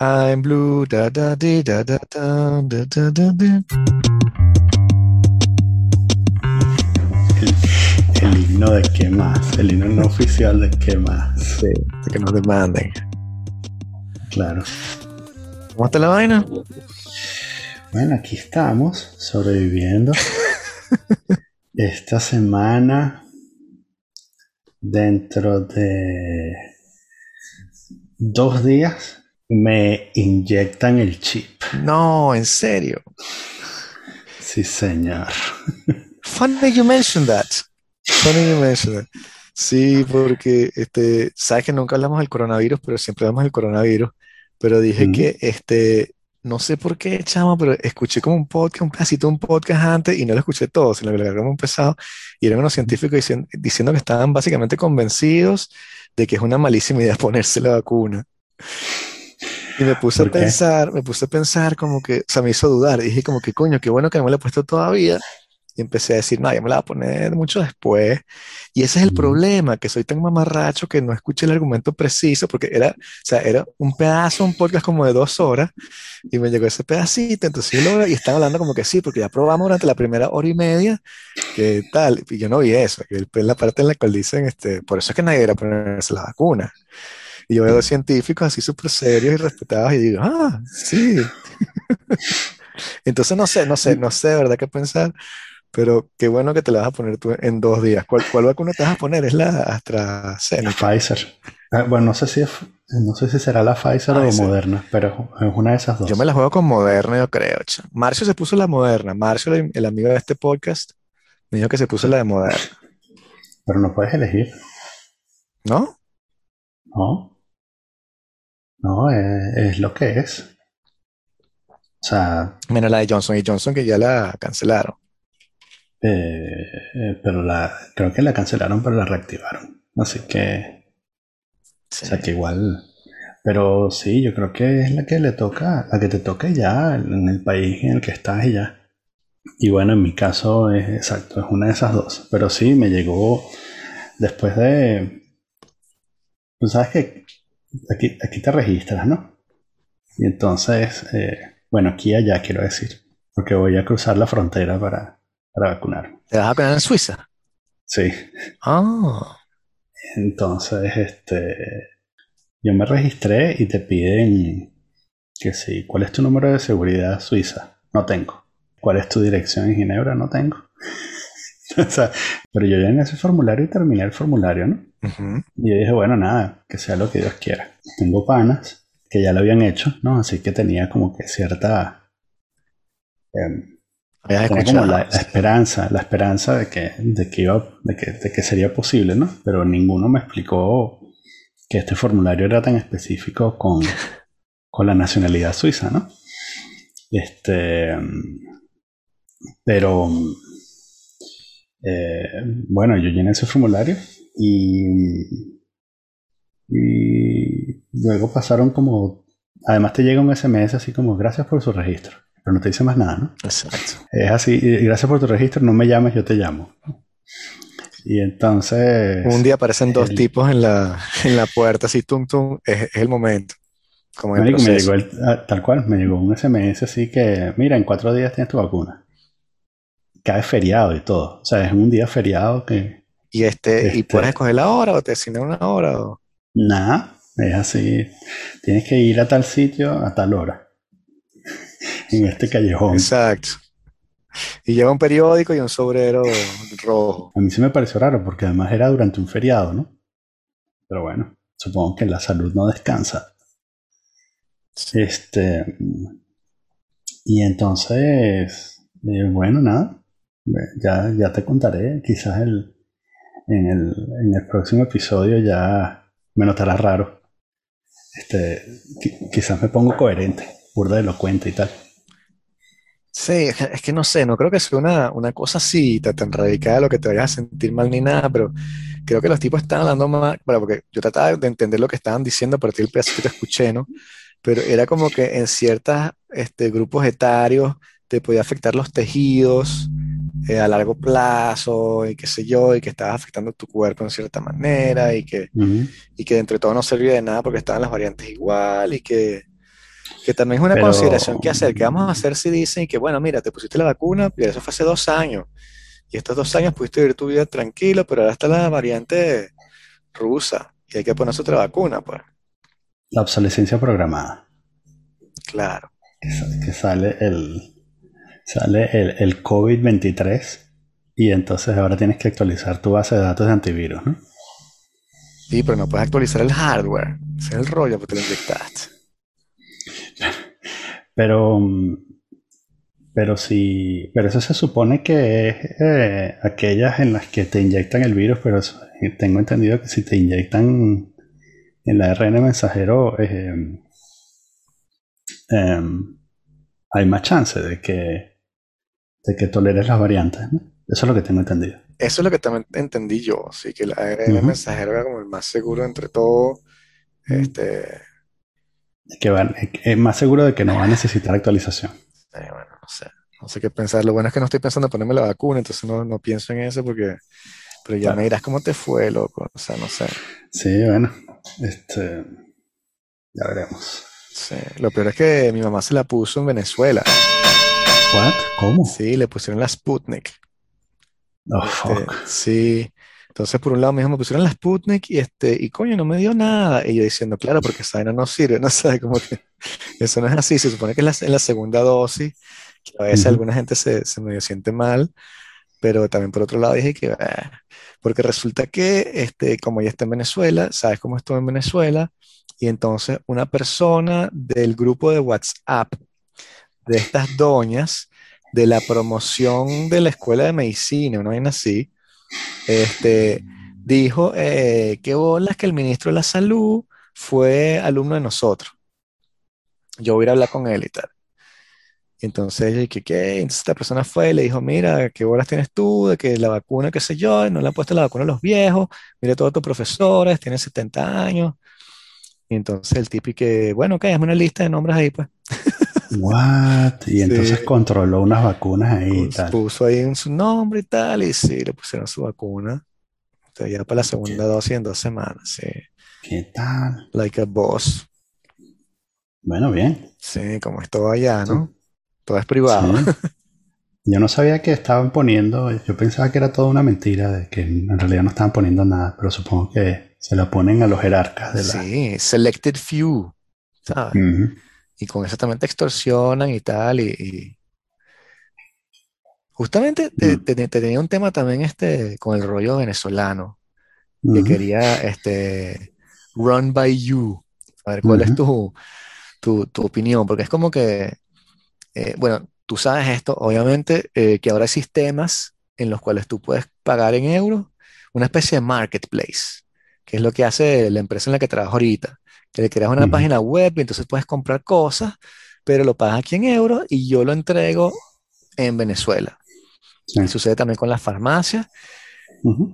I'm blue, da da di, da da da, da da da di. El, el himno de qué más, el himno no oficial de qué más. Sí, de que nos demanden. Claro. ¿Cómo está la vaina? Bueno, aquí estamos, sobreviviendo. Esta semana, dentro de dos días, me inyectan el chip. No, en serio. Sí, señor. Funny you mention that. Funny you mention that. Sí, porque este, sabes que nunca hablamos del coronavirus, pero siempre hablamos del coronavirus. Pero dije que este, no sé por qué, chamo, pero escuché como un podcast, un pedacito de un podcast antes y no lo escuché todo, sino que lo habíamos empezado y eran unos científicos dicien- diciendo que estaban básicamente convencidos de que es una malísima idea ponerse la vacuna. Y me puse a ¿Por qué? pensar, me puse a pensar como que, o sea, me hizo dudar. Y dije como que, coño, qué bueno que no me la he puesto todavía. Y empecé a decir, no, ya me la voy a poner mucho después. Y ese es el Ujú. problema, que soy tan mamarracho que no escuché el argumento preciso, porque era, o sea, era un pedazo, un podcast como de dos horas, y me llegó ese pedacito, entonces yo lo veo y están hablando como que sí, porque ya probamos durante la primera hora y media, que tal, y yo no vi eso, que el- la parte en la cual dicen, este, por eso es que nadie debería ponerse la vacuna. Y yo veo dos científicos así súper serios y respetados y digo, ah, sí. Entonces no sé, no sé, no sé de verdad qué pensar, pero qué bueno que te la vas a poner tú en dos días. ¿Cuál, cuál vacuna te vas a poner? Es la AstraZeneca. Pfizer. Ah, bueno, no sé si es- no sé si será la Pfizer o Pfizer. Moderna, pero es una de esas dos. Yo me la juego con Moderna, yo creo. cha. Marcio se puso la Moderna. Marcio, el, el amigo de este podcast, me dijo que se puso la de Moderna. Pero no puedes elegir, ¿No? ¿no? No, es, es lo que es. O sea, Menos la de Johnson y Johnson que ya la cancelaron. eh, eh, pero la, creo que la cancelaron, pero la reactivaron. Así que, Sí. o sea, que igual. Pero sí, yo creo que es la que le toca, la que te toque ya en el país en el que estás y ya. Y bueno, en mi caso es exacto, es una de esas dos. Pero sí, me llegó después de. Tú sabes que aquí, aquí te registras, ¿no? Y entonces, eh, bueno, aquí y allá quiero decir, porque voy a cruzar la frontera para, para vacunar. ¿Te vas a vacunar en Suiza? Sí, Ah, entonces, este, yo me registré y te piden que sí, ¿cuál es tu número de seguridad suiza? No tengo. ¿Cuál es tu dirección en Ginebra? No tengo. O sea, pero yo llené ese formulario y terminé el formulario, ¿no? Y yo dije, bueno, nada, que sea lo que Dios quiera. Tengo panas que ya lo habían hecho, ¿no? Así que tenía como que cierta... em, tenía como la, la esperanza, la esperanza de que, de que iba, de que, de que sería posible, ¿no? Pero ninguno me explicó que este formulario era tan específico con, con la nacionalidad suiza, ¿no? Este, em, pero eh, bueno, yo llené ese formulario y, y luego pasaron como, además te llega un SMS así como gracias por su registro, pero no te dice más nada, ¿no? Exacto. Es así, gracias por tu registro, no me llames, yo te llamo. Y entonces... Un día aparecen dos el- tipos en la, en la puerta, así, tum, tum, es, es el momento. Como el me llegó el- ah, tal cual, me llegó un SMS así que, mira, en cuatro días tienes tu vacuna. Cae feriado y todo. O sea, es un día feriado que Y este, y Este- puedes escoger la hora o te asignan una hora o... nada, es así. Tienes que ir a tal sitio a tal hora. En este callejón. Exacto. Y lleva un periódico y un sobrero rojo. A mí sí me pareció raro porque además era durante un feriado, ¿no? Pero bueno, supongo que la salud no descansa. Este. Y entonces, eh, bueno, nada. Ya, ya te contaré. Quizás el, en, el, en el próximo episodio ya me notarás raro. Este, qui- quizás me pongo coherente, burda elocuente y tal. Sí, es que, no sé, no creo que sea una, una cosa así tan, radical de lo que te vayas a sentir mal ni nada, pero creo que los tipos están hablando más, bueno, porque yo trataba de entender lo que estaban diciendo a partir del que escuché, ¿no? Pero era como que en ciertos este, grupos etarios te podía afectar los tejidos eh, a largo plazo y qué sé yo, y que estabas afectando tu cuerpo en cierta manera y que, Ujú. y que entre todo no servía de nada porque estaban las variantes igual y que, Que también es una Pero consideración que hacer. ¿Qué vamos a hacer si dicen que, bueno, mira, te pusiste la vacuna, pero eso fue hace dos años, y estos dos años pudiste vivir tu vida tranquilo, pero ahora está la variante rusa, y hay que ponerse otra vacuna, pues. la obsolescencia programada, Claro. que, que sale el, sale el, el COVID-23 y entonces ahora tienes que actualizar tu base de datos de antivirus, ¿no? Sí, pero no puedes actualizar el hardware. Ese es el rollo, porque te lo inyectaste. Pero, mm, pero si, pero eso se supone que es eh, aquellas en las que te inyectan el virus, pero eso- eh, tengo entendido que si te inyectan el ARN mensajero, eh, hay más chance de que, de que toleres las variantes, ¿no? Eso es lo que tengo entendido. Eso es lo que también entendí yo, sí, que el ARN Ujú. mensajero era como el más seguro entre todos. Este, Que van- es más seguro de que no va a necesitar actualización. eh, bueno, no sé, no sé qué pensar. Lo bueno es que no estoy pensando en ponerme la vacuna, entonces no, no pienso en eso porque, pero ya Claro. me dirás cómo te fue, loco. O sea, no sé. Sí, bueno, este, ya veremos. Sí. Lo peor es que mi mamá se la puso en Venezuela. ¿What? ¿Cómo? Sí, le pusieron la Sputnik. Oh, Este, fuck. sí. Entonces, por un lado, me dijo, me pusieron la Sputnik y este, y coño, no me dio nada. Y yo diciendo, claro, porque esa vaina no sirve, no sabe como que eso no es así. Se supone que es la, en la segunda dosis, que a veces Ujú. alguna gente se, se medio siente mal, pero también por otro lado dije que, "Ah", porque resulta que, este, como ella está en Venezuela, sabes cómo estuvo en Venezuela, y entonces una persona del grupo de WhatsApp de estas doñas de la promoción de la escuela de medicina, una vaina así, este, dijo eh, qué bolas que el ministro de la salud fue alumno de nosotros. Yo voy a ir hablar con él y tal. Entonces yo dije, ¿qué? Entonces esta persona fue y le dijo, mira, qué bolas tienes tú de que la vacuna, qué sé yo, no le han puesto la vacuna a los viejos, mira todos tus profesores, tienen 70 años. Entonces el que, bueno, ok, hazme una lista de nombres ahí, pues. What? Y entonces Sí. controló unas vacunas ahí y tal. puso ahí en su nombre y tal, y sí, le pusieron su vacuna. Entonces ya para la segunda dosis en dos semanas, sí. ¿Qué tal? Like a boss. Bueno, bien. Sí, como es todo allá, Sí. ¿no? Todo es privado. Sí. Yo no sabía que estaban poniendo, yo pensaba que era toda una mentira, de que en realidad no estaban poniendo nada, pero supongo que se la ponen a los jerarcas de la... Sí, selected few, ¿sabes? Ujú, Y con eso también te extorsionan y tal, y, y- justamente te, Mm. te- te tenía un tema también este con el rollo venezolano, que quería este run by you. A ver, ¿cuál es tu, tu, tu opinión? Porque es como que, eh, bueno, tú sabes esto, obviamente, eh, que ahora hay sistemas en los cuales tú puedes pagar en euros, una especie de marketplace, que es lo que hace la empresa en la que trabajo ahorita, le creas una página web y entonces puedes comprar cosas, pero lo pagas aquí en euros y yo lo entrego en Venezuela. sí, Y sucede también con las farmacias.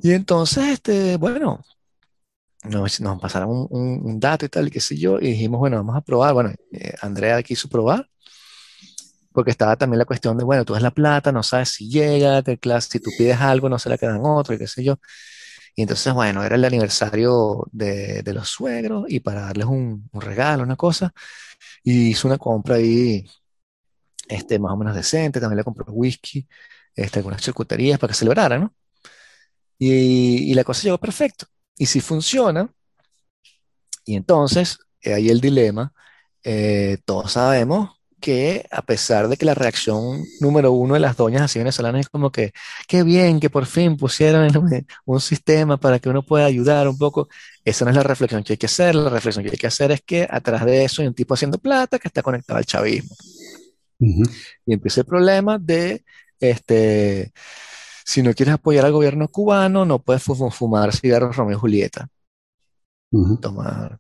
Y entonces, este, bueno, nos, nos pasaron un, un- un dato y tal, y qué sé yo, y dijimos, bueno, vamos a probar. Bueno, eh, Andrea quiso probar, porque estaba también la cuestión de, bueno, tú das la plata, no sabes si llega, te si tú pides algo, no se la quedan otro, y qué sé yo. Y entonces, bueno, era el aniversario de, de los suegros, y para darles un, un regalo, una cosa, y hizo una compra ahí, este, más o menos decente, también le compró whisky, este, algunas charcuterías para que celebraran, ¿no? Y, y la cosa llegó perfecto. Y si funciona, y entonces, eh, ahí el dilema, eh, todos sabemos que a pesar de que la reacción número uno de las doñas así venezolanas es como que, qué bien que por fin pusieron un sistema para que uno pueda ayudar un poco, esa no es la reflexión que hay que hacer, la reflexión que hay que hacer es que atrás de eso hay un tipo haciendo plata que está conectado al chavismo. ujú, Y empieza el problema de, este, si no quieres apoyar al gobierno cubano, no puedes fu- fumar cigarros Romeo y Julieta, ujú, tomar,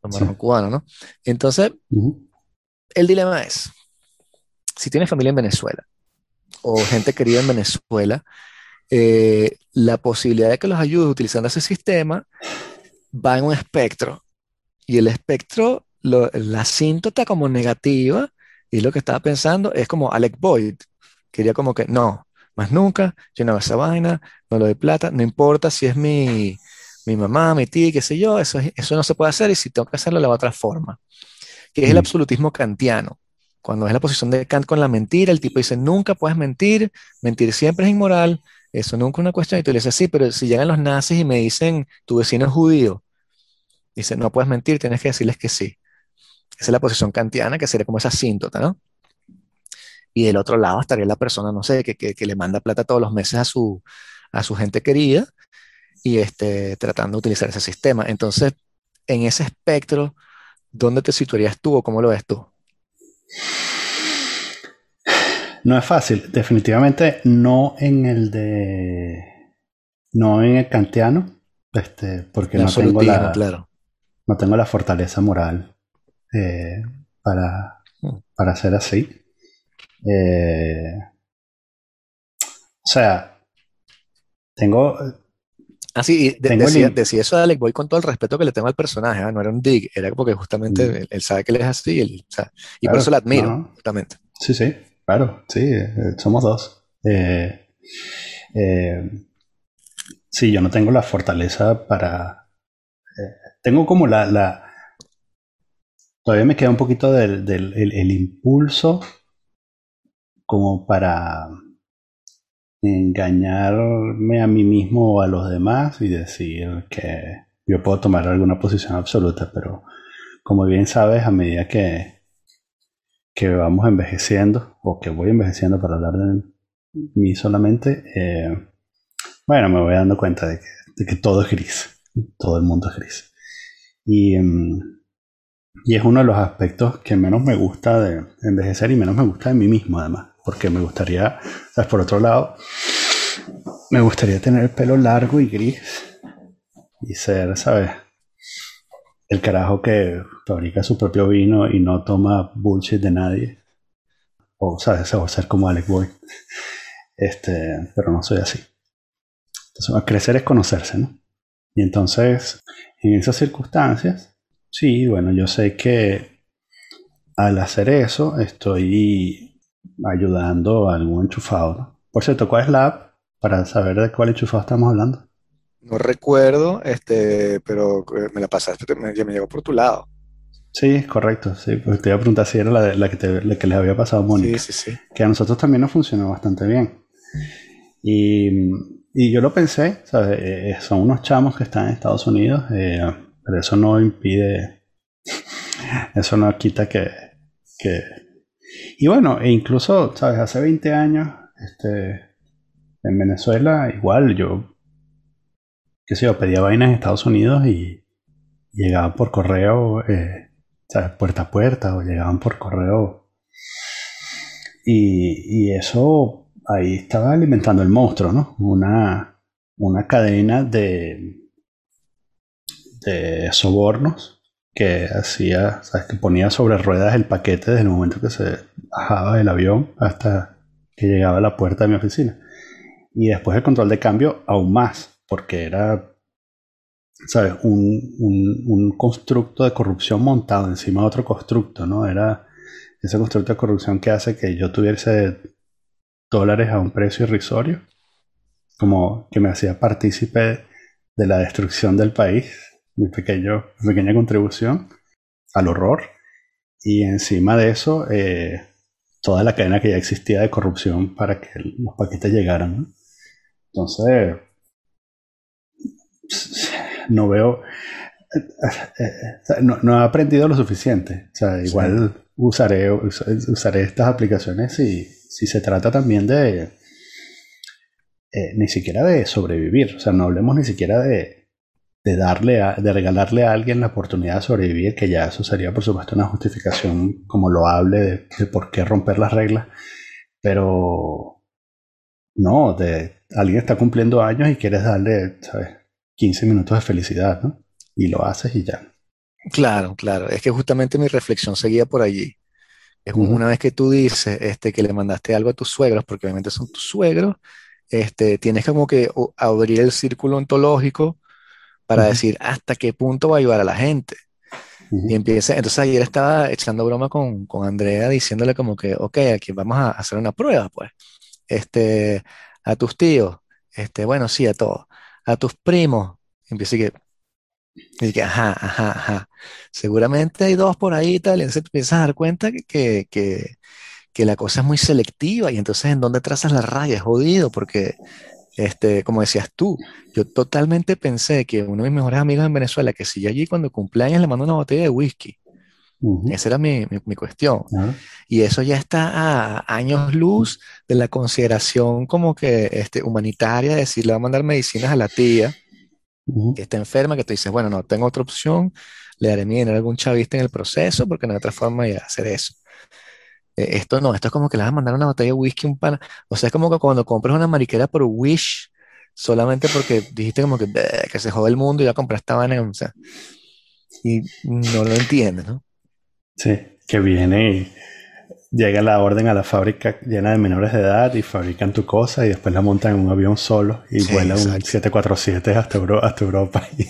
tomar sí, ron cubano, ¿no? Entonces, ujú, el dilema es, si tienes familia en Venezuela o gente querida en Venezuela, eh, la posibilidad de que los ayudes utilizando ese sistema va en un espectro. Y el espectro, lo- la asíntota como negativa, y lo que estaba pensando es como Alec Boyd, quería como que, no, más nunca, yo no hago esa vaina, no lo doy plata, no importa si es mi, mi mamá, mi tía, qué sé yo, eso, es- eso no se puede hacer y si tengo que hacerlo, de otra forma. Que es el Mm, absolutismo kantiano. Cuando es la posición de Kant con la mentira, el tipo dice, nunca puedes mentir, mentir siempre es inmoral, eso nunca es una cuestión. Y tú le dices, sí, pero si llegan los nazis y me dicen, tu vecino es judío, dice, no puedes mentir, tienes que decirles que sí. Esa es la posición kantiana, que sería como esa asíntota, ¿no? Y del otro lado estaría la persona, no sé, que, que, que le manda plata todos los meses a su, a su gente querida y este, tratando de utilizar ese sistema. Entonces, en ese espectro, ¿dónde te situarías tú o cómo lo ves tú? No es fácil, definitivamente no en el de, no en el kantiano, este, porque no tengo la, claro. no tengo la fortaleza moral eh, para, Mm. para ser así. Eh, o sea, tengo, Ah, sí, de- decía, eso de Alec Boy con todo el respeto que le tengo al personaje, ¿ah? No era un dig, era porque justamente mm, él, él sabe que él es así, y él- o sea, y por eso no, admiro, no, justamente. sí, sí, claro, sí, eh, somos dos. Eh, eh, sí, yo no tengo la fortaleza para, tengo como la, la, todavía me queda un poquito del, del el, el impulso como para engañarme a mí mismo o a los demás y decir que yo puedo tomar alguna posición absoluta, pero como bien sabes, a medida que, que vamos envejeciendo, o que voy envejeciendo para hablar de mí solamente, eh, bueno, me voy dando cuenta de que, de que todo es gris, todo el mundo es gris. Y, mm, y es uno de los aspectos que menos me gusta de envejecer y menos me gusta de mí mismo, además. Porque me gustaría, ¿sabes? Por otro lado, me gustaría tener el pelo largo y gris y ser, ¿sabes? El carajo que fabrica su propio vino y no toma bullshit de nadie. O, ¿sabes? O ser como Alec Boy. Este, pero no soy así. Entonces, crecer es conocerse, ¿no? Y entonces, en esas circunstancias, sí, bueno, yo sé que al hacer eso estoy ayudando a algún enchufado. ¿no? Por cierto, ¿cuál es la app para saber de cuál enchufado estamos hablando? No recuerdo, este, pero eh, me la pasaste, me, ya me llegó por tu lado. Sí, correcto, sí, porque te iba a preguntar si era la, de- la que, te- la que les había pasado a Sí, Mónica, sí, sí. que a nosotros también nos funcionó bastante bien. Y, y yo lo pensé, ¿sabes? Eh, eh, son unos chamos que están en Estados Unidos, eh, pero eso no impide, eso no quita que, que... Y bueno, e incluso, ¿sabes? Hace 20 años, este, en Venezuela, igual yo, qué sé yo, pedía vainas en Estados Unidos y llegaban por correo, eh, ¿sabes? Puerta a puerta, o llegaban por correo. Y, y eso ahí estaba alimentando el monstruo, ¿no? Una, una cadena de, de sobornos que hacía, ¿sabes? Que ponía sobre ruedas el paquete desde el momento que se bajaba del avión hasta que llegaba a la puerta de mi oficina. Y después el control de cambio aún más, porque era, ¿sabes? Un, un, constructo de corrupción montado encima de otro constructo, ¿no? Era ese constructo de corrupción que hace que yo tuviese dólares a un precio irrisorio, como que me hacía partícipe de la destrucción del país, mi, pequeño, mi pequeña contribución al horror, y encima de eso, eh, toda la cadena que ya existía de corrupción para que los paquetes llegaran. ¿no? Entonces, no veo, eh, eh, no, no he aprendido lo suficiente. O sea, Sí. igual usaré, us- usaré estas aplicaciones si, si se trata también de, eh, ni siquiera de sobrevivir. O sea, no hablemos ni siquiera de, de darle, a- de regalarle a alguien la oportunidad de sobrevivir, que ya eso sería, por supuesto, una justificación como loable de, de por qué romper las reglas. Pero no, de alguien está cumpliendo años y quieres darle, ¿sabes? 15 minutos de felicidad, ¿no? Y lo haces y ya. Claro, claro. Es que justamente mi reflexión seguía por allí. Es una vez que tú dices este, que le mandaste algo a tus suegros, porque obviamente son tus suegros, este, tienes como que abrir el círculo ontológico para decir hasta qué punto va a ayudar a la gente. Y empieza, entonces ayer estaba echando broma con, con Andrea diciéndole como que, ok, aquí vamos a hacer una prueba, pues. Este, a tus tíos, este, bueno, sí, a todos. A tus primos, empieza y que Y que, ajá, ajá, ajá. Seguramente hay dos por ahí y tal, y entonces te empiezas a dar cuenta que, que, que, que la cosa es muy selectiva, y entonces en dónde trazas la raya es jodido, porque, este, como decías tú, yo totalmente pensé que uno de mis mejores amigos en Venezuela, que si yo allí cuando cumpleaños le mando una botella de whisky, esa era mi, mi, mi cuestión. Y eso ya está a años luz de la consideración como que este, humanitaria, de decir, le va a mandar medicinas a la tía que está enferma, que tú dices, bueno, no tengo otra opción, le daré mi dinero a algún chavista en el proceso, porque no hay otra forma de hacer eso. Eh, esto no, esto es como que le vas a mandar una botella de whisky un pana. O sea, es como que cuando compras una mariquera por Wish, solamente porque dijiste como que, "Bleh, que se jode el mundo y ya compraste esta vaina, o sea, y no lo entiendes, ¿no? Sí, que viene y llega la orden a la fábrica llena de menores de edad y fabrican tu cosa y después la montan en un avión solo y Sí, vuela un exacto. 747 hasta, Euro- hasta Europa. Y,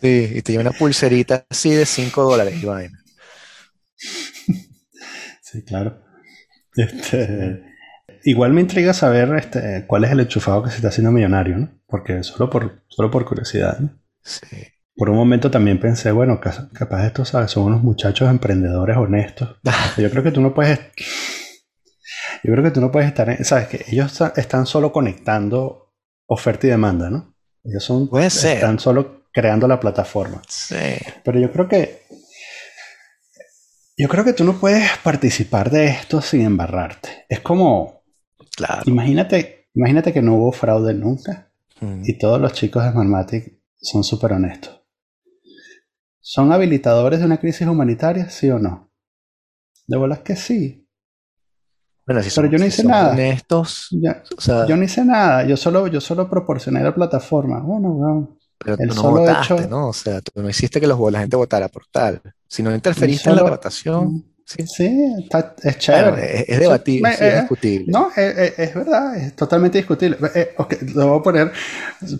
Sí, y te lleva una pulserita así de 5 dólares y vaina. Sí, claro. Este, igual me intriga saber este, cuál es el enchufado que se está haciendo millonario, ¿no? Porque solo por, solo por curiosidad, ¿no? Sí. Por un momento también pensé, bueno, ca- capaz estos ¿sabes? son unos muchachos emprendedores honestos. Yo creo que tú no puedes, yo creo que tú no puedes estar, en- sabes que ellos está- están solo conectando oferta y demanda, ¿no? Ellos son, Puede ser. están solo creando la plataforma. Sí, Pero yo creo que, yo creo que tú no puedes participar de esto sin embarrarte. Es como, claro. imagínate, imagínate que no hubo fraude nunca Mm. y todos los chicos de Smartmatic son súper honestos. ¿Son habilitadores de una crisis humanitaria, sí o no? De bolas que sí. Bueno, si Pero son, yo no hice nada. honestos, Ya- o sea, yo no hice nada, yo solo, yo solo proporcioné la plataforma. Bueno, bueno, pero tú no votaste, hecho- ¿no? O sea, tú no hiciste que los, la gente votara por tal. Si no interferiste en la votación, sí. Sí, está- es Bueno, chévere. es, es debatible, sí, es eh, discutible. No, eh, eh, es, verdad, es totalmente discutible. Eh, ok, lo voy a poner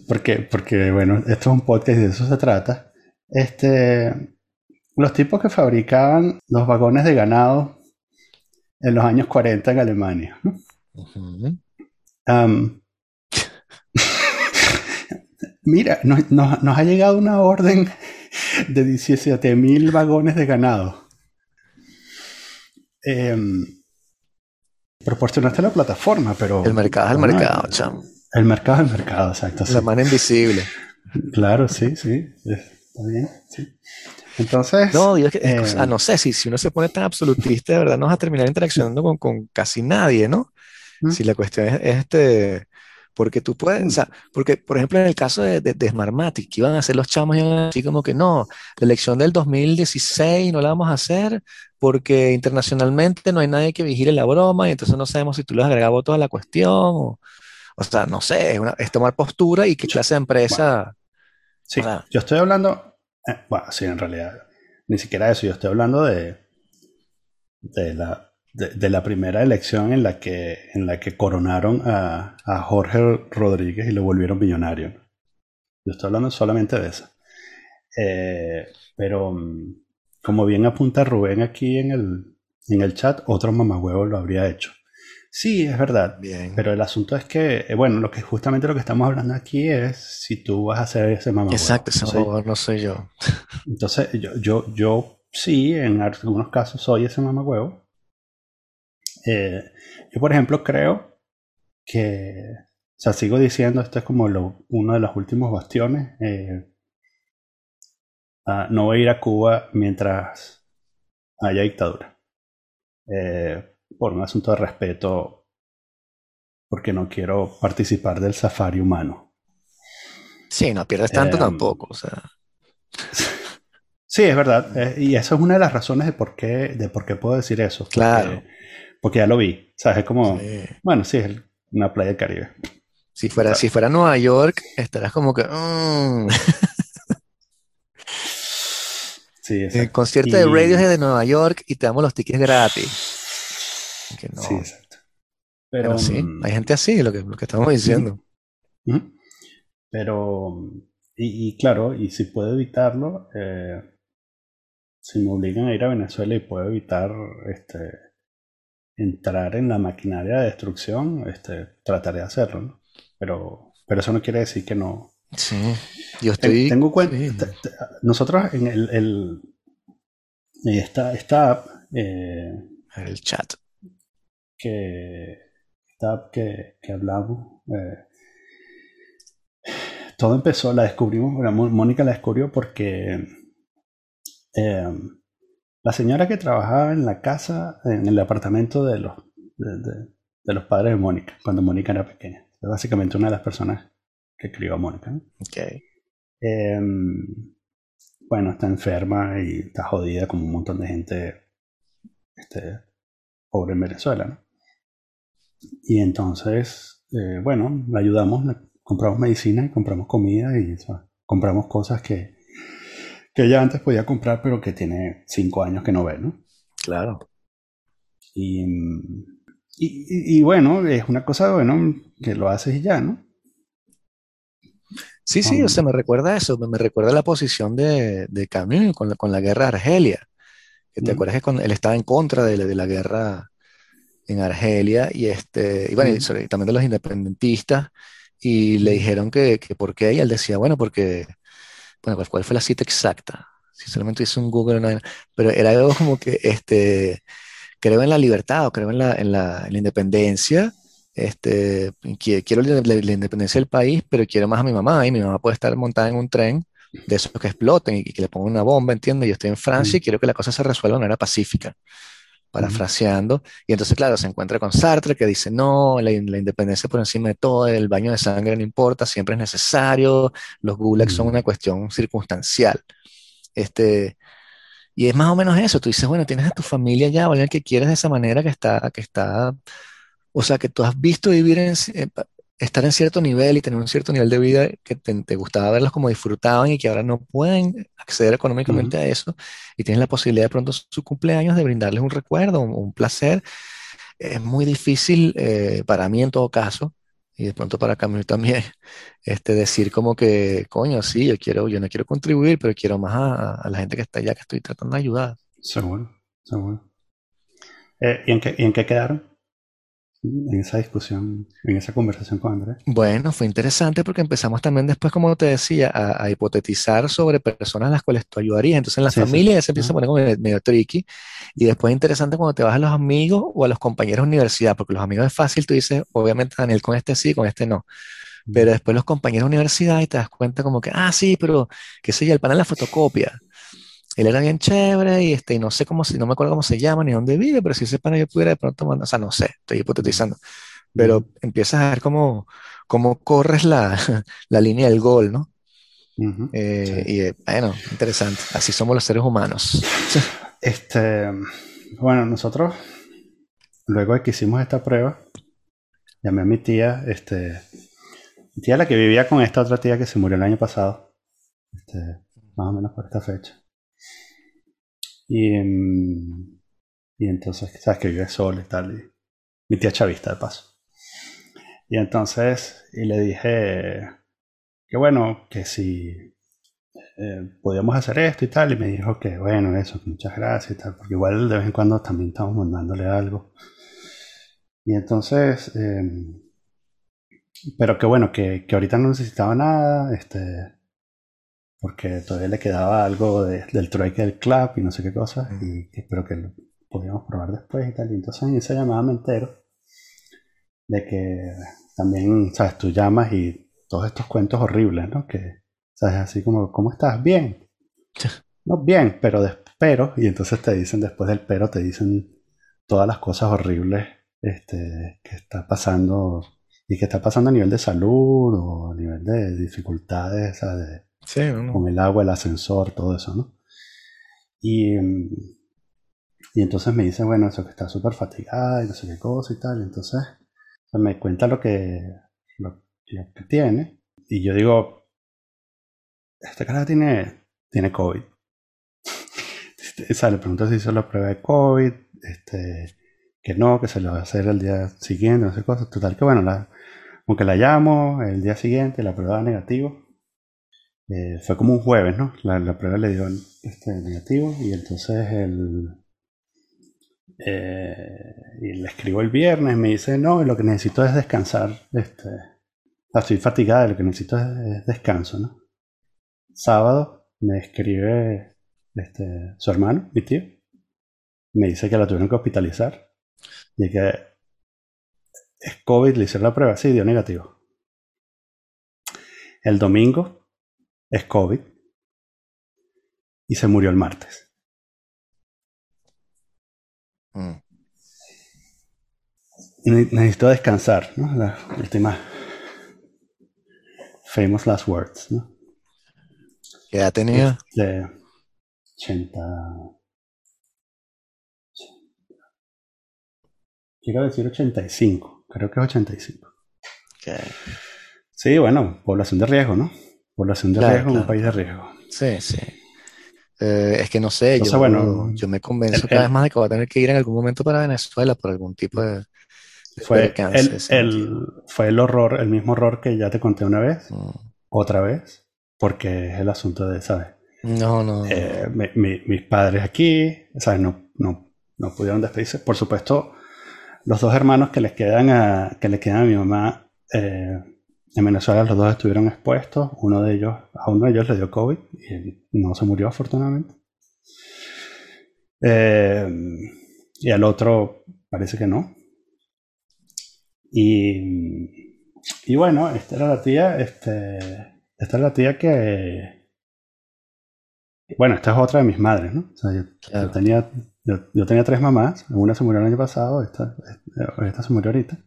porque, porque, bueno, esto es un podcast y de eso se trata. Este, los tipos que fabricaban los vagones de ganado en los años 40 en Alemania. ¿no? Ujú. Am, mira, nos, nos- nos ha llegado una orden de 17.000 vagones de ganado. Em, proporcionaste la plataforma, pero... El mercado es el bueno, mercado, chamo. El mercado es el mercado, exacto. sí. La mano invisible. Claro, sí, sí. Está bien, sí. Entonces... No, digo, es que, eh, o sea, no sé, si, si uno se pone tan absolutista, de verdad no vas a terminar interaccionando con, con casi nadie, ¿no? ¿Mm? Si la cuestión es, es este, porque tú puedes, o sea, porque por ejemplo en el caso de, de, de Smartmatic, que iban a hacer los chamos, iban así como que no, la elección del 2016 no la vamos a hacer porque internacionalmente no hay nadie que vigile la broma y entonces no sabemos si tú le has agregado votos a la cuestión, o, o sea, no sé, es, una- es tomar postura y qué clase de empresa, Sí, o sea- yo estoy hablando, eh, bueno, sí, en realidad, ni siquiera eso, yo estoy hablando de, de, la, de, de la primera elección en la que, en la que coronaron a, a Jorge Rodríguez y lo volvieron millonario. Yo estoy hablando solamente de eso. Eh, pero, mm, como bien apunta Rubén aquí en el, en el chat, otro mamagüevo lo habría hecho. Sí, es verdad. bien. Pero el asunto es que, eh, bueno, lo que justamente lo que estamos hablando aquí es si tú vas a hacer ese mamagüevo. Exacto, ese mamagüevo no soy yo. entonces, yo, yo, yo sí, en algunos casos soy ese mamagüevo. Eh, yo, por ejemplo, creo que, o sea, sigo diciendo, esto es como lo- uno de los últimos bastiones. eh, ah, no voy a ir a Cuba mientras haya dictadura. Eh, por un asunto de respeto, porque no quiero participar del safari humano. Sí, no pierdes tanto Em, tampoco, o sea, Sí, es verdad. eh, y eso es una de las razones de por qué, de por qué puedo decir eso. Claro. Porque ya lo vi. ¿Sabes? Es como, sí. bueno, sí, es una playa del Caribe. Si fuera, si fuera Nueva York, estarás como que, mm, Sí, el concierto de Radiohead de Nueva York y te damos los tickets gratis. Que no. Sí, exacto. Pero, Pero, sí, mm, hay gente así, lo que, lo que estamos diciendo. Pero, y, y claro, y si puedo evitarlo, eh, si me obligan a ir a Venezuela y puedo evitar este, entrar en la maquinaria de destrucción, este, trataré de hacerlo, ¿no? Pero, pero eso no quiere decir que no, Sí, yo estoy... Tengo cuenta, nosotros en el, el esta, esta app... Eh, el chat. Que, esta app que, que hablamos... Eh, todo empezó, la descubrimos, Mónica la descubrió porque eh, la señora que trabajaba en la casa, en el apartamento de los, de, los padres de Mónica, cuando Mónica era pequeña. Es básicamente una de las personas que crió a Mónica. Em, bueno, está enferma y está jodida como un montón de gente este, pobre en Venezuela. Y entonces, eh, bueno, la ayudamos, compramos medicina compramos comida y compramos cosas que, que ella antes podía comprar, pero que tiene cinco años que no ve, ¿no? Claro. Y, y, bueno, es una cosa, bueno, que lo haces y ya, ¿no? Sí, sí, o sea, me recuerda eso, me, recuerda la posición de, de Camus con la, con la guerra de Argelia. ¿Te acuerdas que cuando él estaba en contra de, de la guerra en Argelia y, este, y bueno, y también de los independentistas? y le dijeron que, que por qué, y él decía, bueno, porque, bueno, ¿cuál fue la cita exacta? Sinceramente hice un Google, no, pero era algo como que, este, creo en la libertad o creo en la, en la, en la independencia, este, quiero la, la, independencia del país, pero quiero más a mi mamá, y mi mamá puede estar montada en un tren de esos que exploten y que le pongan una bomba, ¿entiendes? Yo estoy en Francia y quiero que la cosa se resuelva de manera pacífica parafraseando. Y entonces, claro, se encuentra con Sartre que dice, no, la, independencia por encima de todo, el baño de sangre no importa, siempre es necesario, los gulags son una cuestión circunstancial. Este, y es más o menos eso, tú dices, bueno, tienes a tu familia ya, o alguien que quieres de esa manera que está, que está, o sea, que tú has visto vivir en, eh, estar en cierto nivel y tener un cierto nivel de vida que te, gustaba verlos como disfrutaban y que ahora no pueden acceder económicamente a eso y tienes la posibilidad de pronto su cumpleaños de brindarles un recuerdo, un, un placer. Es muy difícil eh, para mí en todo caso y de pronto para Camilo también, este, decir como que, coño, sí, yo quiero, yo no quiero contribuir, pero quiero más a, la gente que está allá que estoy tratando de ayudar. Seguro, seguro. Eh, ¿y, en qué, ¿Y en qué quedaron? En esa discusión, en esa conversación con Andrés? Bueno, fue interesante porque empezamos también después, como te decía, a, hipotetizar sobre personas a las cuales tú ayudarías. Entonces en la familia ya se empieza a poner como medio, tricky. Y después interesante cuando te vas a los amigos o a los compañeros de universidad, porque los amigos es fácil, tú dices, obviamente Daniel con este sí, con este no. Pero después los compañeros de universidad y te das cuenta como que, ah, sí, pero qué sé yo, el panel de la fotocopia él era bien chévere y este, y no sé cómo, no me acuerdo cómo se llama ni dónde vive, pero si ese pana yo pudiera de pronto mandar, o sea, no sé, estoy hipotetizando, pero empiezas a ver cómo, cómo corres la, la línea del gol, ¿no? Eh, y eh, bueno, interesante, así somos los seres humanos. Este, bueno, nosotros, luego de que hicimos esta prueba, llamé a mi tía, este, mi tía la que vivía con esta otra tía que se murió el año pasado, este, más o menos por esta fecha. Y, mm, y entonces, sabes que vive solo y tal. Y, mi tía chavista, de paso. Y entonces, y le dije que bueno, que si eh, podíamos hacer esto y tal. Y me dijo que bueno, eso, muchas gracias y tal. Porque igual de vez en cuando también estamos mandándole algo. Y entonces, em, pero que bueno, que, que ahorita no necesitaba nada. Este, porque todavía le quedaba algo del trueque del club y no sé qué cosa, y espero que lo podíamos probar después y tal. Y entonces en esa llamada me entero de que también, sabes, tú llamas y todos estos cuentos horribles, ¿no? Que, sabes, así como, ¿cómo estás? Bien. No, bien, pero, pero, y entonces te dicen, después del pero, te dicen todas las cosas horribles este, que está pasando y que está pasando a nivel de salud o a nivel de dificultades, ¿sabes? Con el agua, el ascensor, todo eso, ¿no? Y, y entonces me dice, bueno, eso que está súper fatigada y no sé qué cosa y tal. Entonces me cuenta lo que, lo, que tiene. Y yo digo, esta cara tiene, tiene COVID. o sea, le pregunto si hizo la prueba de COVID, este, que no, que se lo va a hacer el día siguiente, no sé qué cosa. Total que bueno, la, aunque la llamo el día siguiente, la prueba negativo. Eh, fue como un jueves, ¿no? La, prueba le dio este negativo y entonces el, eh, y le escribo el viernes, me dice, no, lo que necesito es descansar, este, estoy fatigada, lo que necesito es, descanso, ¿no? Sábado me escribe este, su hermano, mi tío, me dice que la tuvieron que hospitalizar y que es COVID, le hicieron la prueba, sí, dio negativo. El domingo es COVID y se murió el martes. Mm. Necesito descansar, ¿no? La última famous last words, ¿no? ¿Qué edad tenía? De 80. Quiero decir 85, creo que es 85. Okay. Sí, bueno, población de riesgo, ¿no? Población de riesgo en un país de riesgo. Sí, sí. Eh, es que no sé, yo, bueno, yo me convenzo cada vez más de que va a tener que ir en algún momento para Venezuela por algún tipo de, fue el, fue el horror, el mismo horror que ya te conté una vez, mm. otra vez, porque es el asunto de, ¿sabes? No, no. Eh, mis padres aquí, ¿sabes? No, no, no pudieron despedirse. Por supuesto, los dos hermanos que les quedan a, que le quedan a mi mamá eh, en Venezuela, los dos estuvieron expuestos. Uno de ellos, a uno de ellos le dio COVID y no se murió afortunadamente. Eh, y al otro parece que no. Y, y bueno, esta era la tía, este, esta era la tía que... Bueno, esta es otra de mis madres, ¿no? O sea, yo, tenía, yo, tenía tres mamás, una se murió el año pasado, esta, esta se murió ahorita.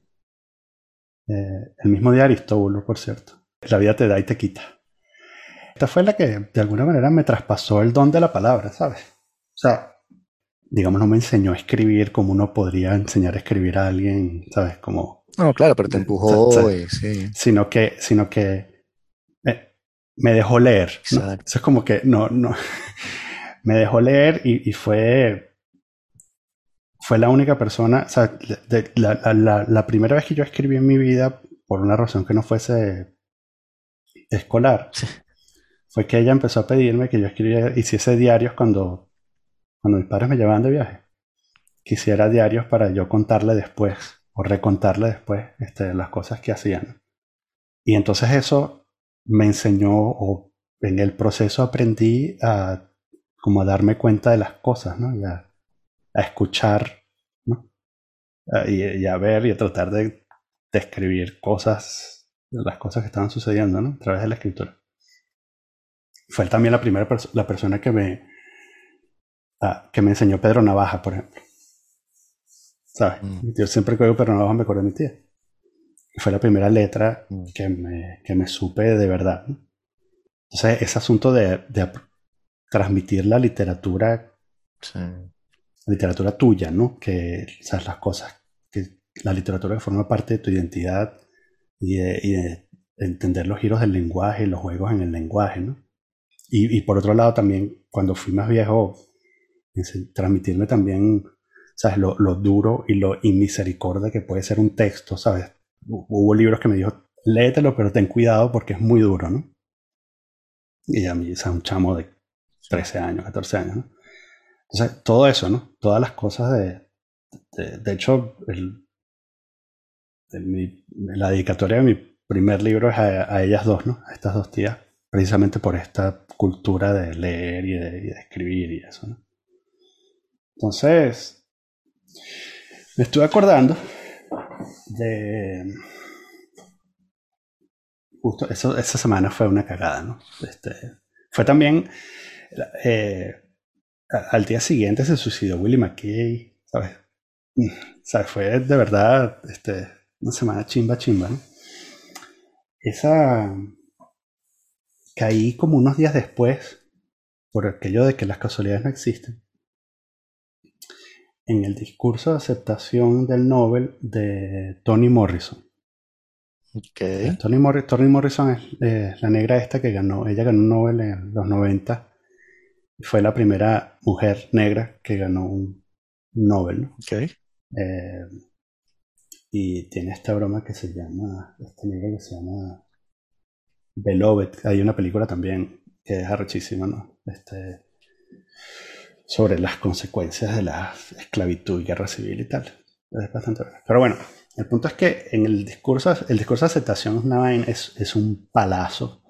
Eh, el mismo día Aristóbulo, por cierto. La vida te da y te quita. Esta fue la que de alguna manera me traspasó el don de la palabra, ¿sabes? O sea, digamos, no me enseñó a escribir como uno podría enseñar a escribir a alguien, ¿sabes? Como no, claro, pero te empujó, sí. Sino que, sino que me dejó leer. Eso es como que no, no. me dejó leer y, fue. Fue la única persona. O sea, la, primera vez que yo escribí en mi vida, por una razón que no fuese escolar, fue que ella empezó a pedirme que yo escribiera, hiciese diarios cuando, cuando mis padres me llevaban de viaje. Quisiera diarios para yo contarle después o recontarle después este, las cosas que hacían. Y entonces eso me enseñó, o en el proceso aprendí a como a darme cuenta de las cosas, ¿no? Y a, escuchar. Y, a ver y a tratar de describir cosas, las cosas que estaban sucediendo, ¿no? A través de la escritura. Fue también la primera la persona que me, ah, que me enseñó Pedro Navaja, por ejemplo. ¿Sabes? Mm. Yo siempre que oigo Pero no me acuerdo de mi tía. Y fue la primera letra mm. que, me, que me supe de verdad. Entonces, ese asunto de, de transmitir la literatura, literatura tuya, ¿no? Que, sabes, las cosas, la literatura forma parte de tu identidad y de, y de entender los giros del lenguaje, los juegos en el lenguaje, ¿no? Y, y por otro lado también, cuando fui más viejo, transmitirme también ¿sabes? Lo, lo, duro y lo inmisericordia que puede ser un texto, ¿sabes? Hubo libros que me dijo, léetelo, pero ten cuidado porque es muy duro, ¿no? Y a mí, es un chamo de 13 años, 14 años, ¿no? Entonces, todo eso, ¿no? Todas las cosas de... De, hecho, el, la dedicatoria de mi primer libro es a, ellas dos, ¿no? A estas dos tías, precisamente por esta cultura de leer y de, escribir y eso, ¿no? Entonces, me estuve acordando de. Justo, eso, esa semana fue una cagada, ¿no? Este, fue también. Eh, al día siguiente se suicidó Willie McKay, ¿sabes? ¿sabes? Fue de verdad este, una semana chimba, chimba, ¿no? Esa. Caí como unos días después, por aquello de que las casualidades no existen en el discurso de aceptación del Nobel de Toni Morrison. Okay. Toni, Morrison es la negra esta que ganó, ella ganó un Nobel en los 90 y fue la primera mujer negra que ganó un Nobel. Okay. Eh, y tiene esta broma que se llama, esta negra que se llama Beloved. Hay una película también que es arrechísima, ¿no? Este, sobre las consecuencias de la esclavitud y guerra civil y tal. Es bastante. Pero bueno, El punto es que en el discurso, el discurso de aceptación es, una es, es un palazo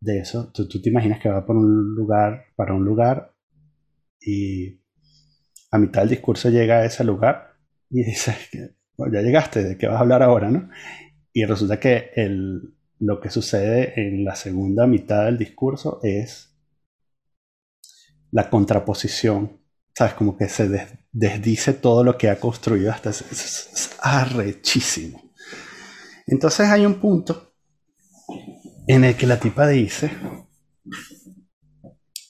de eso. Tú, tú, te imaginas que va por un lugar, para un lugar y a mitad del discurso llega a ese lugar y dice, ya llegaste, ¿de qué vas a hablar ahora? ¿no? Y resulta que el, lo que sucede en la segunda mitad del discurso es la contraposición. ¿Sabes? Como que se desdice todo lo que ha construido hasta... Es, es arrechísimo. Entonces hay un punto en el que la tipa dice,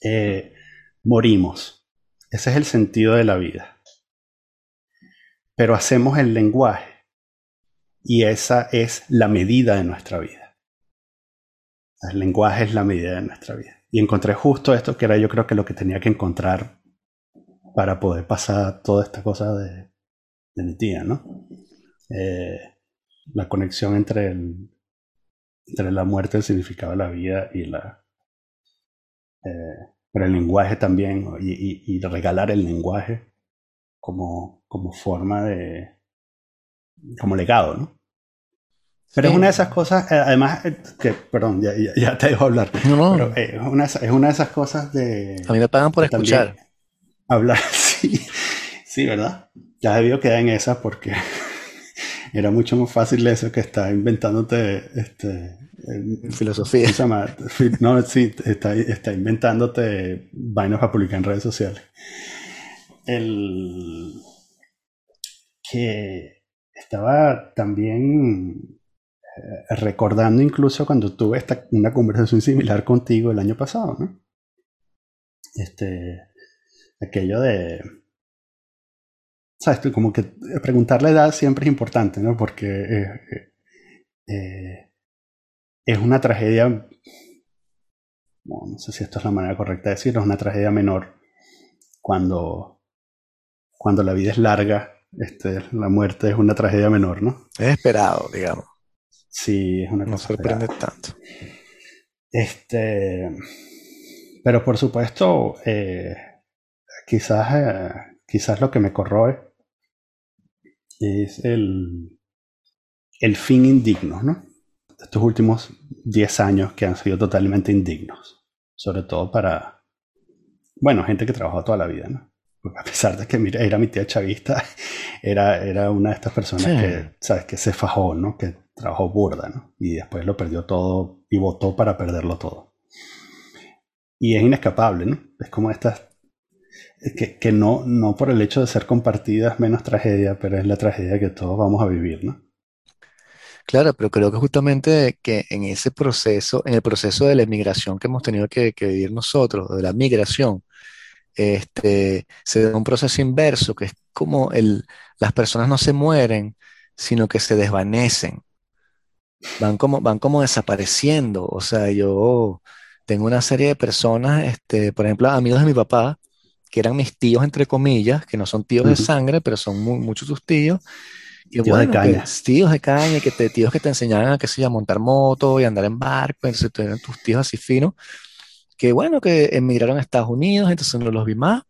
eh, morimos. Ese es el sentido de la vida. Pero hacemos el lenguaje y esa es la medida de nuestra vida. El lenguaje es la medida de nuestra vida. Y encontré justo esto que era yo creo que lo que tenía que encontrar para poder pasar toda esta cosa de, mi tía, ¿no? Eh, la conexión entre, entre la muerte, el significado de la vida y la... Eh, pero el lenguaje también, y, regalar el lenguaje como, como forma de... como legado, ¿no? Pero es una de esas cosas, eh, además, que, perdón, ya, ya, te dejo hablar. No, no. Pero es, una, es una de esas cosas de... A mí me pagan por escuchar. Hablar, sí, sí, ¿verdad? Ya debió quedar en esa porque era mucho más fácil eso que estar inventándote este, filosofía. No, sí, está, está inventándote vainas para publicar en redes sociales. El que estaba también eh, recordando incluso cuando tuve esta, una conversación similar contigo el año pasado, ¿no? Este, aquello de ¿sabes? Como que preguntar la edad siempre es importante, ¿no? Porque eh, eh, es una tragedia, no sé si esto es la manera correcta de decirlo, es una tragedia menor cuando, cuando la vida es larga, este, la muerte es una tragedia menor, ¿no? Es esperado, digamos. Sí, es una cosa. No sorprende tanto. Este, pero por supuesto, eh, quizás, quizás lo que me corroe es el, el fin indigno, ¿no? Estos últimos 10 años que han sido totalmente indignos, sobre todo para, bueno, gente que trabajó toda la vida, ¿no? A pesar de que mira, era mi tía chavista, era, era una de estas personas que, ¿sabes? Que se fajó, ¿no? Que trabajó burda, ¿no? Y después lo perdió todo y votó para perderlo todo. Y es inescapable, ¿no? Es como estas que, que, no, no por el hecho de ser compartidas menos tragedia, pero es la tragedia que todos vamos a vivir, ¿no? Claro, pero creo que justamente que en ese proceso, en el proceso de la emigración que hemos tenido que, que vivir nosotros, de la migración, este, se da un proceso inverso, que es como el, las personas no se mueren, sino que se desvanecen. Van como, van como desapareciendo. O sea, yo tengo una serie de personas, este, por ejemplo, amigos de mi papá, que eran mis tíos, entre comillas, que no son tíos de sangre, pero son muchos sus tíos. Y tíos de caña. tíos de caña, que te, tíos que te enseñaban a, qué sé a montar moto y andar en barco, entonces eran tus tíos así finos, que bueno, que emigraron a Estados Unidos, entonces no los vi más.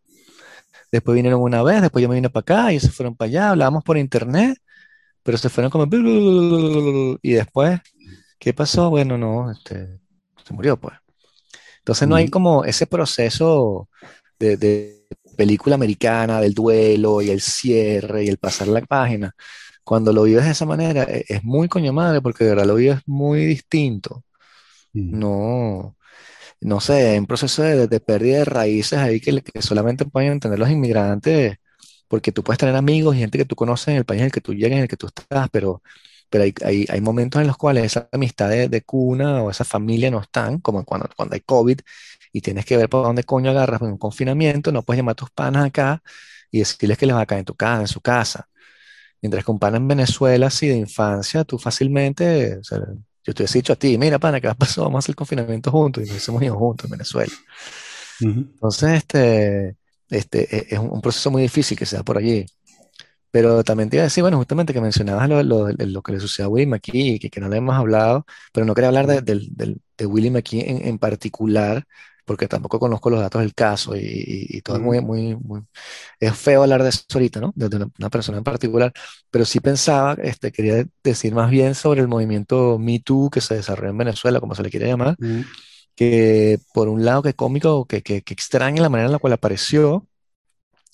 Después vinieron una vez, después yo me vine para acá, y se fueron para allá, hablábamos por internet, pero se fueron como... Y después, ¿qué pasó? Bueno, no, este, se murió pues. Entonces no hay como ese proceso de, película americana, del duelo y el cierre y el pasar la página, cuando lo vives de esa manera, e, es, muy coño madre porque de verdad lo vives muy distinto. No, no sé, hay un proceso de, pérdida de raíces ahí que, solamente pueden entender los inmigrantes, porque tú puedes tener amigos y gente que tú conoces en el país en el que tú llegas, en el que tú estás, pero, pero hay, hay, momentos en los cuales esa amistad de, cuna o esa familia no están, como cuando, cuando hay COVID y tienes que ver por dónde coño agarras en un confinamiento, no puedes llamar a tus panas acá y decirles que les va a caer en tu casa, en su casa. Mientras que un pana en Venezuela, así de infancia, tú fácilmente, yo te he dicho a ti, mira, pana, ¿qué pasó? Vamos a hacer el confinamiento juntos y nos hemos ido juntos en Venezuela. Entonces, este, este, e, es un, proceso muy difícil que se da por allí. Pero también te iba a decir, bueno, justamente que mencionabas lo, lo, lo que le sucedió a Willy McKee, que, que no le hemos hablado, pero no quería hablar de, de, de Willy McKee en, en, particular, porque tampoco conozco los datos del caso y, y- y todo es muy, muy, muy, es feo hablar de eso ahorita, ¿no? Desde una, una persona en particular, pero sí pensaba, este, quería decir más bien sobre el movimiento Me Too que se desarrolló en Venezuela, como se le quiere llamar, ujú, que por un lado que cómico, que, que, que extraña la manera en la cual apareció,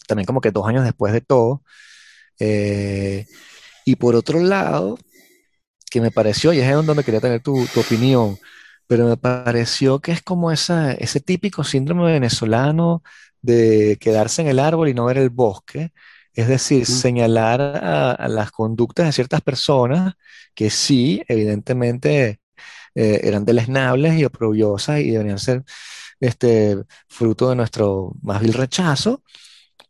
también como que dos años después de todo, eh, y por otro lado, que me pareció, y es donde quería tener tu, tu opinión, pero me pareció que es como esa, ese típico síndrome venezolano de quedarse en el árbol y no ver el bosque, es decir, señalar a, a las conductas de ciertas personas que sí, evidentemente, eh, eran deleznables y oprobiosas y deberían ser este, fruto de nuestro más vil rechazo,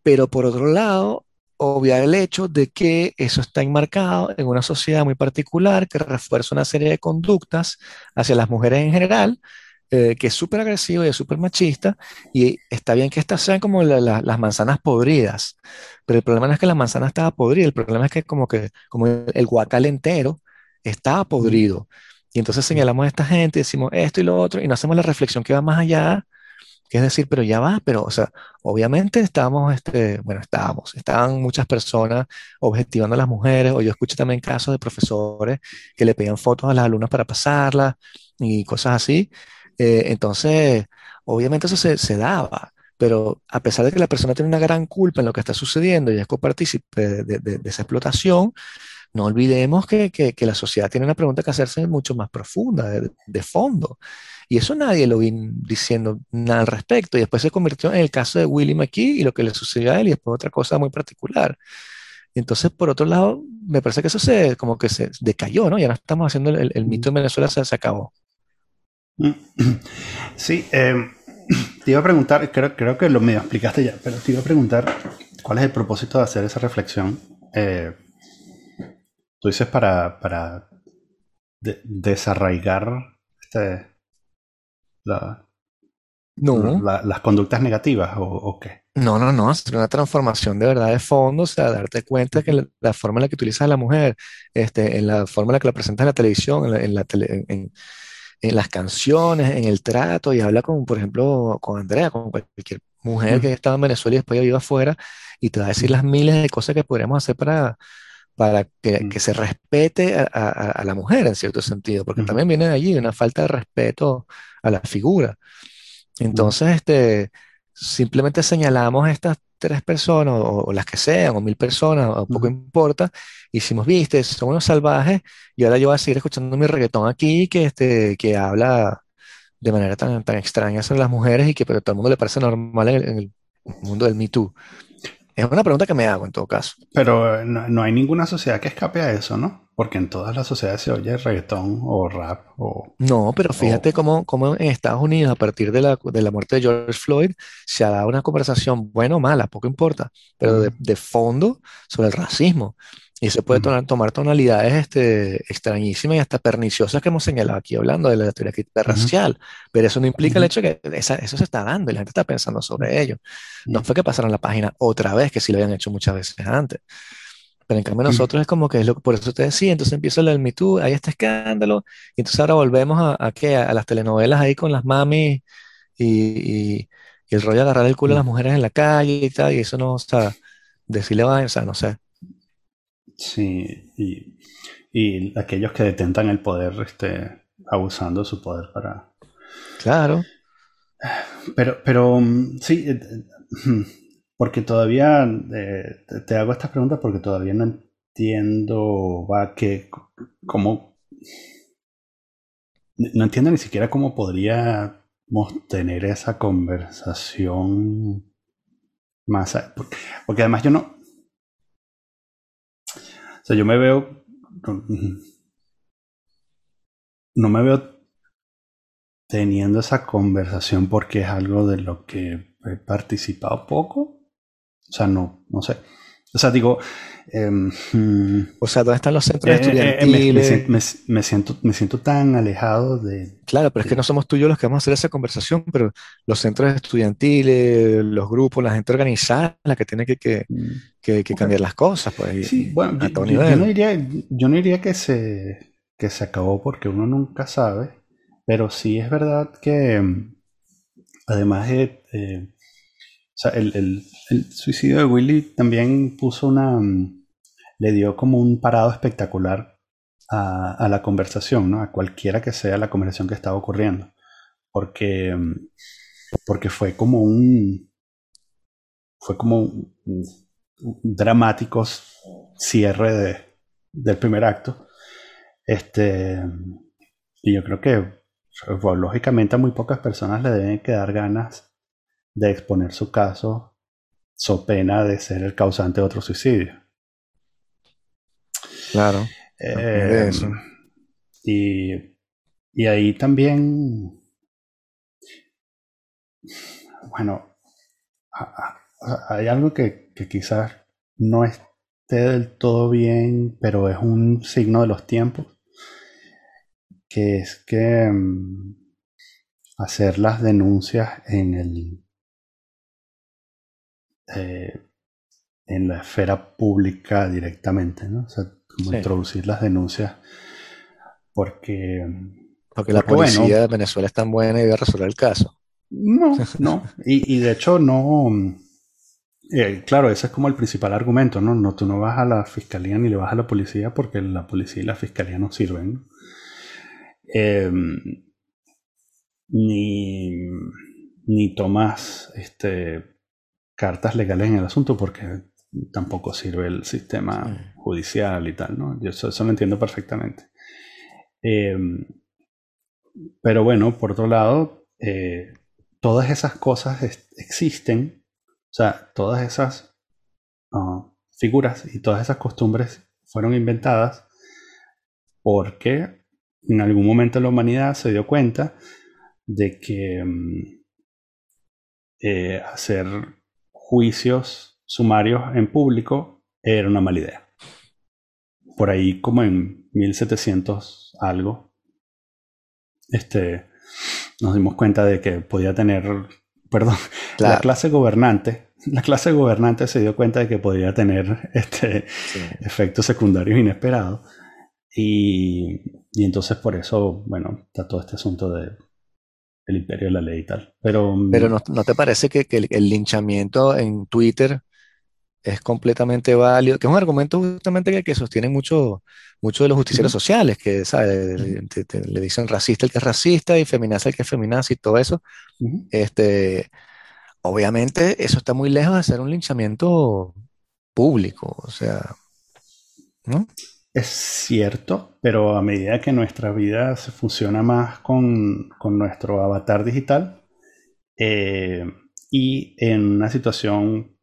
pero por otro lado, obviar el hecho de que eso está enmarcado en una sociedad muy particular que refuerza una serie de conductas hacia las mujeres en general, eh, que es súper agresiva y es súper machista, y está bien que estas sean como la- la- las manzanas podridas, pero el problema no es que la manzana estaba podrida, el problema es que como que como el guacal entero estaba podrido. Y entonces señalamos a esta gente, decimos esto y lo otro, y no hacemos la reflexión que va más allá que es decir, pero ya va, pero, o sea, obviamente estábamos, este, bueno, estábamos, estaban muchas personas objetivando a las mujeres, o yo escuché también casos de profesores que le pedían fotos a las alumnas para pasarlas y cosas así. Eh, entonces, obviamente eso se, se daba, pero a pesar de que la persona tiene una gran culpa en lo que está sucediendo y es copartícipe de- de- de esa explotación, no olvidemos que, que- que la sociedad tiene una pregunta que hacerse mucho más profunda, de, de fondo. Y eso nadie lo vi diciendo nada al respecto. Y después se convirtió en el caso de Willie McKee y lo que le sucedió a él, y después otra cosa muy particular. Entonces, por otro lado, me parece que eso se como que se decayó, ¿no? Ya no estamos haciendo el, mito en Venezuela, se, se acabó. Sí, em, te iba a preguntar, creo, creo que lo medio explicaste ya, pero te iba a preguntar cuál es el propósito de hacer esa reflexión. Eh, tú dices para, para de- desarraigar este, la- No, la- las conductas negativas o, o qué. no, no, no, hacer una transformación de verdad de fondo, o sea, darte cuenta que la, la forma en la que utilizas a la mujer, este, en la forma en la que la presentas en la televisión, en la, en la tele- en- en las canciones, en el trato, y habla con, por ejemplo, con Andrea, con cualquier mujer que ujú, estaba en Venezuela y después ya vive afuera, y te va a decir las miles de cosas que podríamos hacer para, para que, ujú, que se respete a, a- a la mujer en cierto sentido, porque también viene de allí una falta de respeto a la figura. ujú, Entonces, este, simplemente señalamos a estas tres personas, o, o las que sean, o mil personas, o poco ujú. importa, y decimos, viste, son unos salvajes, y ahora yo voy a seguir escuchando mi reggaetón aquí, que, este, que habla de manera tan, tan extraña sobre las mujeres y que pero a todo el mundo le parece normal en el, en el mundo del Me Too. Es una pregunta que me hago en todo caso. Pero eh, no, no hay ninguna sociedad que escape a eso, ¿no? Porque en todas las sociedades se oye reggaetón o rap o... No, pero fíjate o cómo, cómo en Estados Unidos, a partir de la, de la muerte de George Floyd, se ha dado una conversación, buena o mala, poco importa, pero de, fondo sobre el racismo. Y se puede tomar, tomar tonalidades este, extrañísimas y hasta perniciosas que hemos señalado aquí hablando de la teoría racial. Pero eso no implica el hecho de que esa- eso se está dando y la gente está pensando sobre ello. No fue que pasaron la página otra vez, que sí lo habían hecho muchas veces antes. Pero en cambio nosotros es como que es lo que por eso te decía, entonces empieza el Me Too, hay este escándalo, y entonces ahora volvemos a, a, qué, a las telenovelas ahí con las mamis y, y- y el rollo de agarrar el culo a las mujeres en la calle y tal, y eso no, o sea, decirle va, o sea, no sé. Sí, y, y aquellos que detentan el poder, este, abusando de su poder para... Claro, Pero, pero mm, sí, eh, eh, porque todavía eh, te hago estas preguntas porque todavía no entiendo, va, que, cómo, no entiendo ni siquiera cómo podríamos tener esa conversación más, porque, porque además yo no, sea, yo me veo, no, no me veo teniendo esa conversación porque es algo de lo que he participado poco. O sea, no, no sé. O sea, digo, em, o sea, ¿dónde están los centros eh, eh, eh, me, me estudiantiles? sien- me- siento, me siento tan alejado de... Claro, pero es que no somos tú y yo los que vamos a hacer esa conversación, pero los centros estudiantiles, los grupos, la gente organizada, la que tiene que, que, mm, que- que ok. cambiar las cosas, pues, Sí, bueno, yo, a todo yo- yo no nivel. diría, yo no diría que se, que se acabó porque uno nunca sabe, pero sí es verdad que, además de, eh, o sea, el, el, el, suicidio de Willy también puso una, mm, le dio como un parado espectacular a, a, la conversación, ¿no? A cualquiera que sea la conversación que estaba ocurriendo. Porque, mm, porque fue como un, fue como un, un dramático cierre de, del primer acto. Este, y yo creo que pues, lógicamente a muy pocas personas le deben quedar ganas de exponer su caso so pena de ser el causante de otro suicidio. Claro. Eh, y, y ahí también, bueno, hay algo que, que quizás no esté del todo bien, pero es un signo de los tiempos que es que mm, hacer las denuncias en el eh, en la esfera pública directamente, ¿no? O sea, como introducir las denuncias porque porque la policía de Venezuela es tan buena y va a resolver el caso. No, no. Y, y de hecho no. Eh, claro, ese es como el principal argumento, ¿no? ¿no? Tú no vas a la fiscalía ni le vas a la policía porque la policía y la fiscalía no sirven. eh, ni, ni tomas este, cartas legales en el asunto porque tampoco sirve el sistema judicial y tal, ¿no? Yo eso, eso lo entiendo perfectamente. Eh, pero bueno, por otro lado, eh, todas esas cosas existen, o sea, todas esas uh, figuras y todas esas costumbres fueron inventadas porque en algún momento la humanidad se dio cuenta de que mm, eh, hacer juicios sumarios en público era una mala idea. Por ahí como en 1700 algo, este, nos dimos cuenta de que podía tener, perdón, claro. la clase gobernante, la clase gobernante se dio cuenta de que podía tener este, sí. efectos secundarios inesperados. Y, y, entonces por eso, bueno, está todo este asunto de el imperio de la ley y tal. Pero, mm, Pero ¿no, ¿no te parece que, que el, el, linchamiento en Twitter es completamente válido? Que es un argumento justamente que, que sostiene mucho, mucho de los justicieros sociales, que ¿sabes? Le, te, te, le, dicen racista el que es racista y feminaza el que es feminazi y todo eso. Uh -huh. este, obviamente eso está muy lejos de ser un linchamiento público, o sea, ¿no? Es cierto, pero a medida que nuestra vida se funciona más con, con nuestro avatar digital eh, y en una situación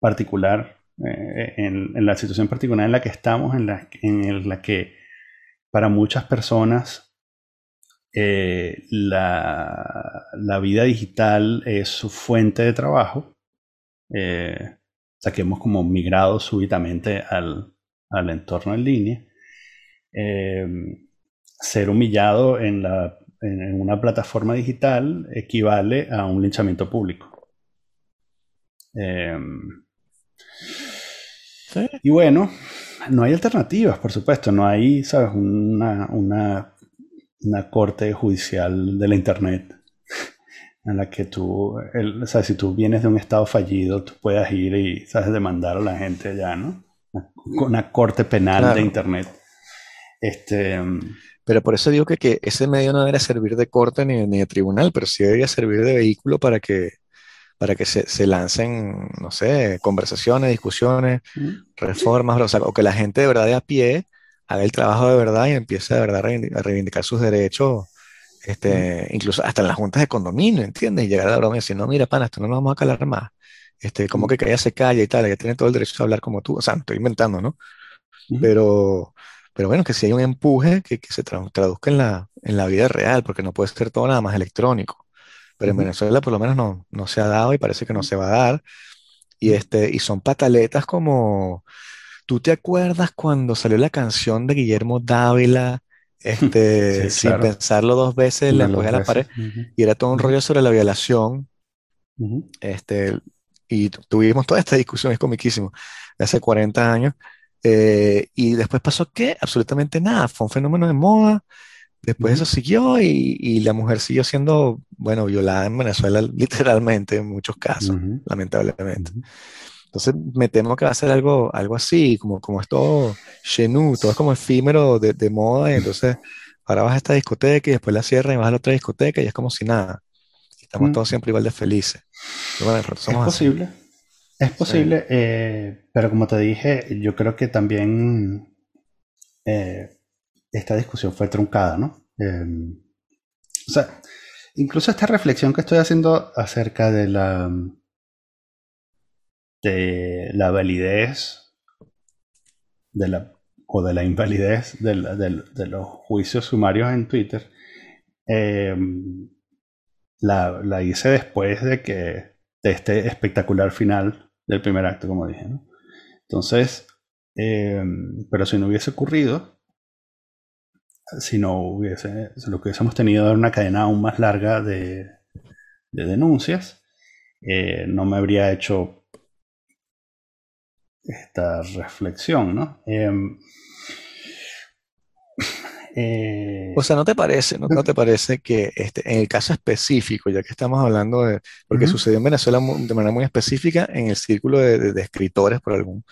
particular, eh, en, la situación particular en la que estamos, en la, en la que para muchas personas eh, la, la, vida digital es su fuente de trabajo, eh, o sea que hemos como migrado súbitamente al, al entorno en línea, eh, ser humillado en, la, en, una plataforma digital equivale a un linchamiento público. ¿Sí? Y bueno, no hay alternativas, por supuesto, no hay, ¿sabes? Una, una, una corte judicial de la Internet en la que tú, el, ¿sabes? Si tú vienes de un estado fallido, tú puedas ir y, ¿sabes? Demandar a la gente allá, ¿no? una corte penal claro. de Internet. Este, pero por eso digo que, que ese medio no debería servir de corte ni, ni, de tribunal, pero sí debería servir de vehículo para que, para que se, se lancen, no sé, conversaciones, discusiones, reformas, o, sea, o, que la gente de verdad de a pie haga el trabajo de verdad y empiece de verdad a reivindicar, sus derechos, este, incluso hasta en las juntas de condominio, ¿entiendes? Y llegar a la broma y decir, no, mira, pana, esto no lo vamos a calar más este, como que ella se calla y tal, ella tiene todo el derecho a hablar como tú, o sea, estoy inventando, ¿no? Pero, pero bueno, que si hay un empuje que, que se tra traduzca en la, en la vida real, porque no puede ser todo nada más electrónico. Pero uh -huh. en Venezuela por lo menos no, no se ha dado y parece que no se va a dar. Y, este, y son pataletas como, ¿tú te acuerdas cuando salió la canción de Guillermo Dávila? Este, sí, sin claro. pensarlo dos veces, le empujé a la pared, uh -huh. y era todo un rollo sobre la violación. Este, y tuvimos toda esta discusión, es comiquísimo, de hace 40 años. Eh, y después pasó que absolutamente nada, fue un fenómeno de moda, Después eso siguió y, la mujer siguió siendo, bueno, violada en Venezuela literalmente en muchos casos, lamentablemente. Entonces me temo que va a ser algo, algo así, como, como es todo chenú, todo es como efímero de, de moda, y entonces ahora vas a esta discoteca y después la cierran y vas a la otra discoteca y es como si nada. Estamos mm. todos siempre igual de felices. es posible. Es posible, eh, pero como te dije, yo creo que también eh, esta discusión fue truncada, ¿no? Em, o sea, incluso esta reflexión que estoy haciendo acerca de la de la validez de la, o de la invalidez de, los juicios sumarios en Twitter, em, la, la, hice después de que de este espectacular final del primer acto, como dije. ¿no? Entonces, em, pero si no hubiese ocurrido, si no hubiese, lo que hubiésemos tenido una cadena aún más larga de, de denuncias, eh, no me habría hecho esta reflexión, ¿no? Em, eh, o sea, ¿no te parece, no, te parece que este, en el caso específico, ya que estamos hablando de, porque sucedió en Venezuela de manera muy específica en el círculo de, escritores por algún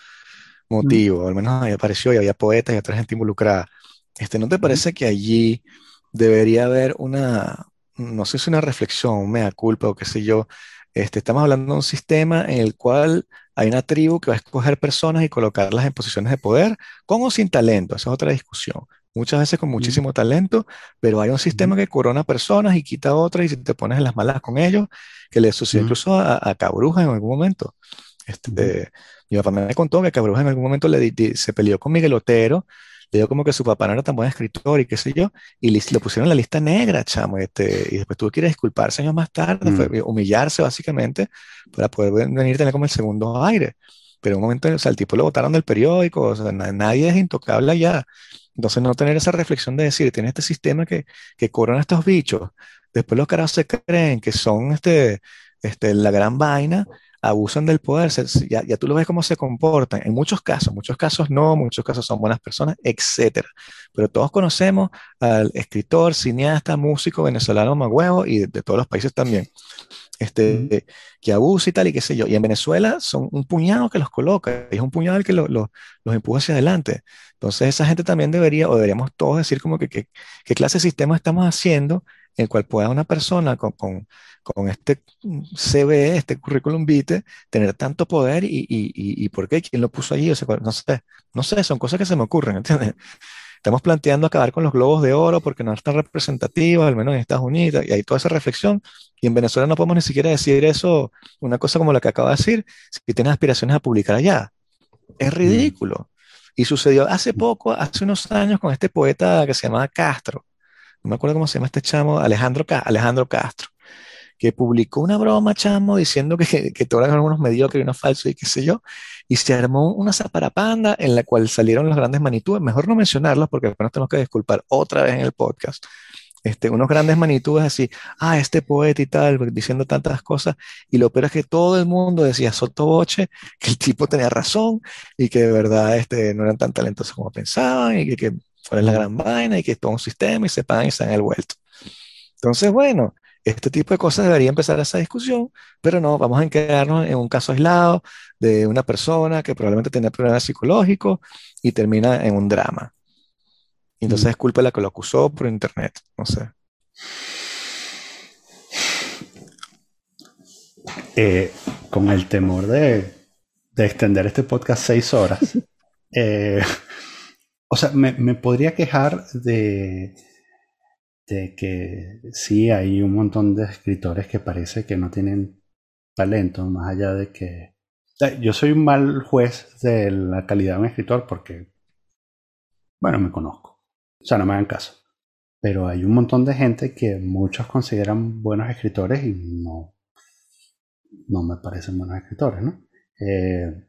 motivo, al menos ahí apareció y había poetas y otra gente involucrada, este, ¿no te parece que allí debería haber una, no sé si una reflexión, mea culpa o qué sé yo, este, estamos hablando de un sistema en el cual hay una tribu que va a escoger personas y colocarlas en posiciones de poder, con o sin talento, esa es otra discusión. Muchas veces con muchísimo talento, pero hay un sistema que corona personas y quita otras y si te pones en las malas con ellos, que le sucedió incluso a, Cabruja en algún momento. Este, mi papá me contó que Cabruja en algún momento le, se peleó con Miguel Otero le dio como que su papá no era tan buen escritor y qué sé yo, y le, lo pusieron en la lista negra, chamo, este, y después tuvo que ir a disculparse años más tarde, fue mm. humillarse básicamente para poder venir a tener como el segundo aire. Pero en un momento, o sea, el tipo lo votaron del periódico, o sea, nadie es intocable allá. Entonces, no tener esa reflexión de decir, tiene este sistema que, que corona estos bichos, después los caras se creen que son este, este, la gran vaina, abusan del poder, ya, ya, tú lo ves cómo se comportan. En muchos casos, muchos casos no, muchos casos son buenas personas, etcétera. Pero todos conocemos al escritor, cineasta, músico venezolano Magüevo y de, todos los países también, este, que abusa y tal y qué sé yo. Y en Venezuela son un puñado que los coloca, y es un puñado el que los empuja hacia adelante. Entonces esa gente también debería, o deberíamos todos decir como que qué clase de sistema estamos haciendo en el cual pueda una persona con, con, con este CV, este currículum vitae, tener tanto poder y, y, y, por qué, quién lo puso allí, o sea, no sé, no sé, son cosas que se me ocurren, ¿entiendes? Estamos planteando acabar con los globos de oro porque no es tan representativa, al menos en Estados Unidos, y hay toda esa reflexión. Y en Venezuela no podemos ni siquiera decir eso, una cosa como la que acabo de decir, si tienes aspiraciones a publicar allá. Es ridículo. Y sucedió hace poco, hace unos años, con este poeta que se llamaba Castro, no me acuerdo cómo se llama este chamo, Alejandro, Alejandro Castro, que publicó una broma, chamo, diciendo que, que, todos eran algunos mediocres y unos falsos y qué sé yo, y se armó una zaparapanda en la cual salieron los grandes manitúes, mejor no mencionarlos porque después nos tenemos que disculpar otra vez en el podcast, este, unos grandes manitúes así, ah, este poeta y tal, diciendo tantas cosas, y lo peor es que todo el mundo decía sotoboche, que el tipo tenía razón y que de verdad este, no eran tan talentosos como pensaban y que, que fuera la gran vaina y que es todo un sistema y se pagan y se han el vuelto. Entonces, bueno, este tipo de cosas debería empezar esa discusión, pero no, vamos a quedarnos en un caso aislado de una persona que probablemente tenía problemas psicológicos y termina en un drama. entonces mm. es culpa de la que lo acusó por internet, no sé. Eh, con el temor de, extender este podcast seis horas, eh, o sea, me, podría quejar de, de que sí hay un montón de escritores que parece que no tienen talento, más allá de que... Yo soy un mal juez de la calidad de un escritor porque, bueno, me conozco. O sea, no me hagan caso. Pero hay un montón de gente que muchos consideran buenos escritores y no, no me parecen buenos escritores, ¿no? Eh,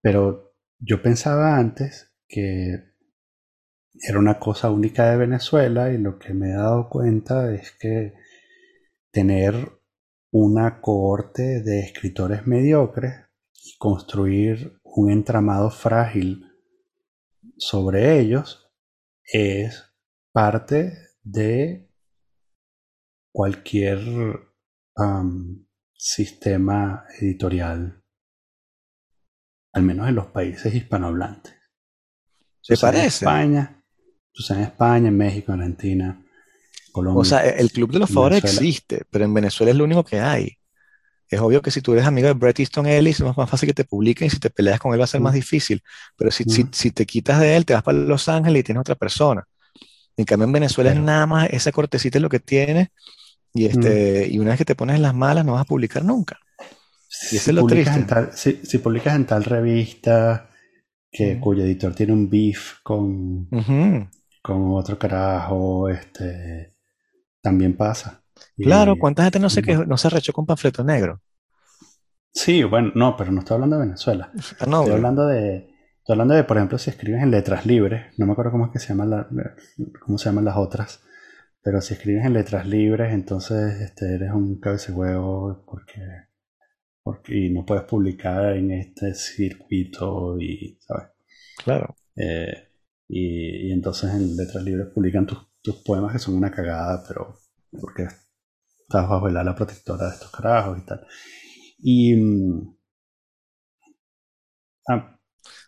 pero yo pensaba antes que era una cosa única de Venezuela y lo que me he dado cuenta es que tener una cohorte de escritores mediocres y construir un entramado frágil sobre ellos es parte de cualquier sistema editorial, al menos en los países hispanohablantes. ¿Se parece? En España, en España, en México, en Argentina, Colombia. O sea, el Club de los Favores existe, pero en Venezuela es lo único que hay. Es obvio que si tú eres amigo de Bret Easton Ellis, es más fácil que te publiquen y si te peleas con él va a ser más difícil. Pero si, si, te quitas de él, te vas para Los Ángeles y tienes otra persona. En cambio, en Venezuela es nada más esa cortecita es lo que tienes y, este, y una vez que te pones en las malas no vas a publicar nunca. Y si es lo triste. si, publicas en tal revista que, cuyo editor tiene un beef con, con otro carajo, este, también pasa. Claro, ¿cuánta gente no se, que, no se arrechó con panfleto negro? Sí, bueno, no, pero no estoy hablando de Venezuela. Ah, estoy hablando de, estoy hablando de, por ejemplo, si escribes en letras libres, no me acuerdo cómo es que se llaman la, cómo se llaman las otras, pero si escribes en letras libres, entonces este, eres un huevo porque, porque y no puedes publicar en este circuito y, ¿sabes? Claro. Eh, y, y, entonces en letras libres publican tus, tus poemas que son una cagada, pero porque estás bajo el ala protectora de estos carajos y tal. Y. Mm, ah,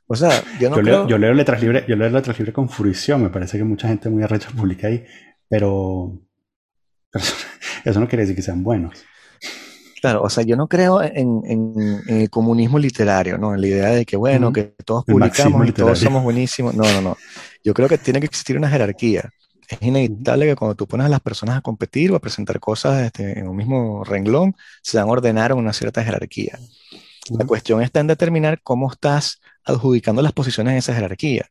o sea, yo no yo, leo, letras libres, yo leo letras libres con fruición. Me parece que mucha gente muy arrecha publica ahí, pero, eso no quiere decir que sean buenos. Claro, o sea, yo no creo en, el comunismo literario, ¿no? En la idea de que, bueno, que todos publicamos y todos somos buenísimos. No, no, no. Yo creo que tiene que existir una jerarquía es inevitable que cuando tú pones a las personas a competir o a presentar cosas este, en un mismo renglón, se van a ordenar en una cierta jerarquía. La cuestión está en determinar cómo estás adjudicando las posiciones en esa jerarquía.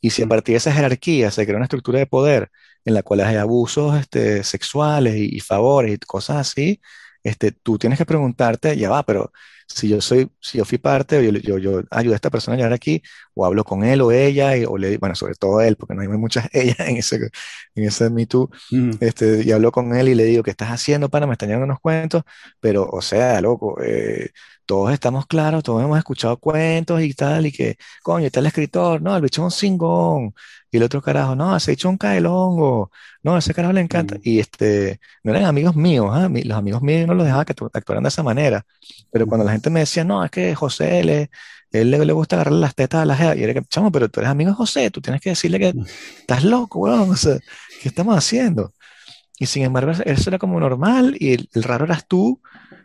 Y si a partir de esa jerarquía se crea una estructura de poder en la cual hay abusos este, sexuales y, y favores y cosas así, este, tú tienes que preguntarte, ya va, pero si yo soy, si yo fui parte, yo, yo, yo ayudé a esta persona a llegar aquí, o hablo con él o ella, y, o le, bueno, sobre todo él, porque no hay muchas ellas en ese, en ese Me Too, este, y hablo con él y le digo, ¿qué estás haciendo, para? Me están llegando unos cuentos, pero, o sea, loco, eh, todos estamos claros, todos hemos escuchado cuentos y tal, y que, coño, está el escritor, no, el bicho es un cingón, y el otro carajo, no, se ha hecho un caelongo, no, ese carajo le encanta, y este, no eran amigos míos, ¿ah? los amigos míos no los dejaba que actuaran de esa manera, pero cuando la gente me decía, no, es que José, le, él le, le gusta agarrarle las tetas a la gente, y era que, chamo, pero tú eres amigo de José, tú tienes que decirle que estás loco, weón, o sea, ¿qué estamos haciendo? Y sin embargo, eso era como normal, y el raro eras tú,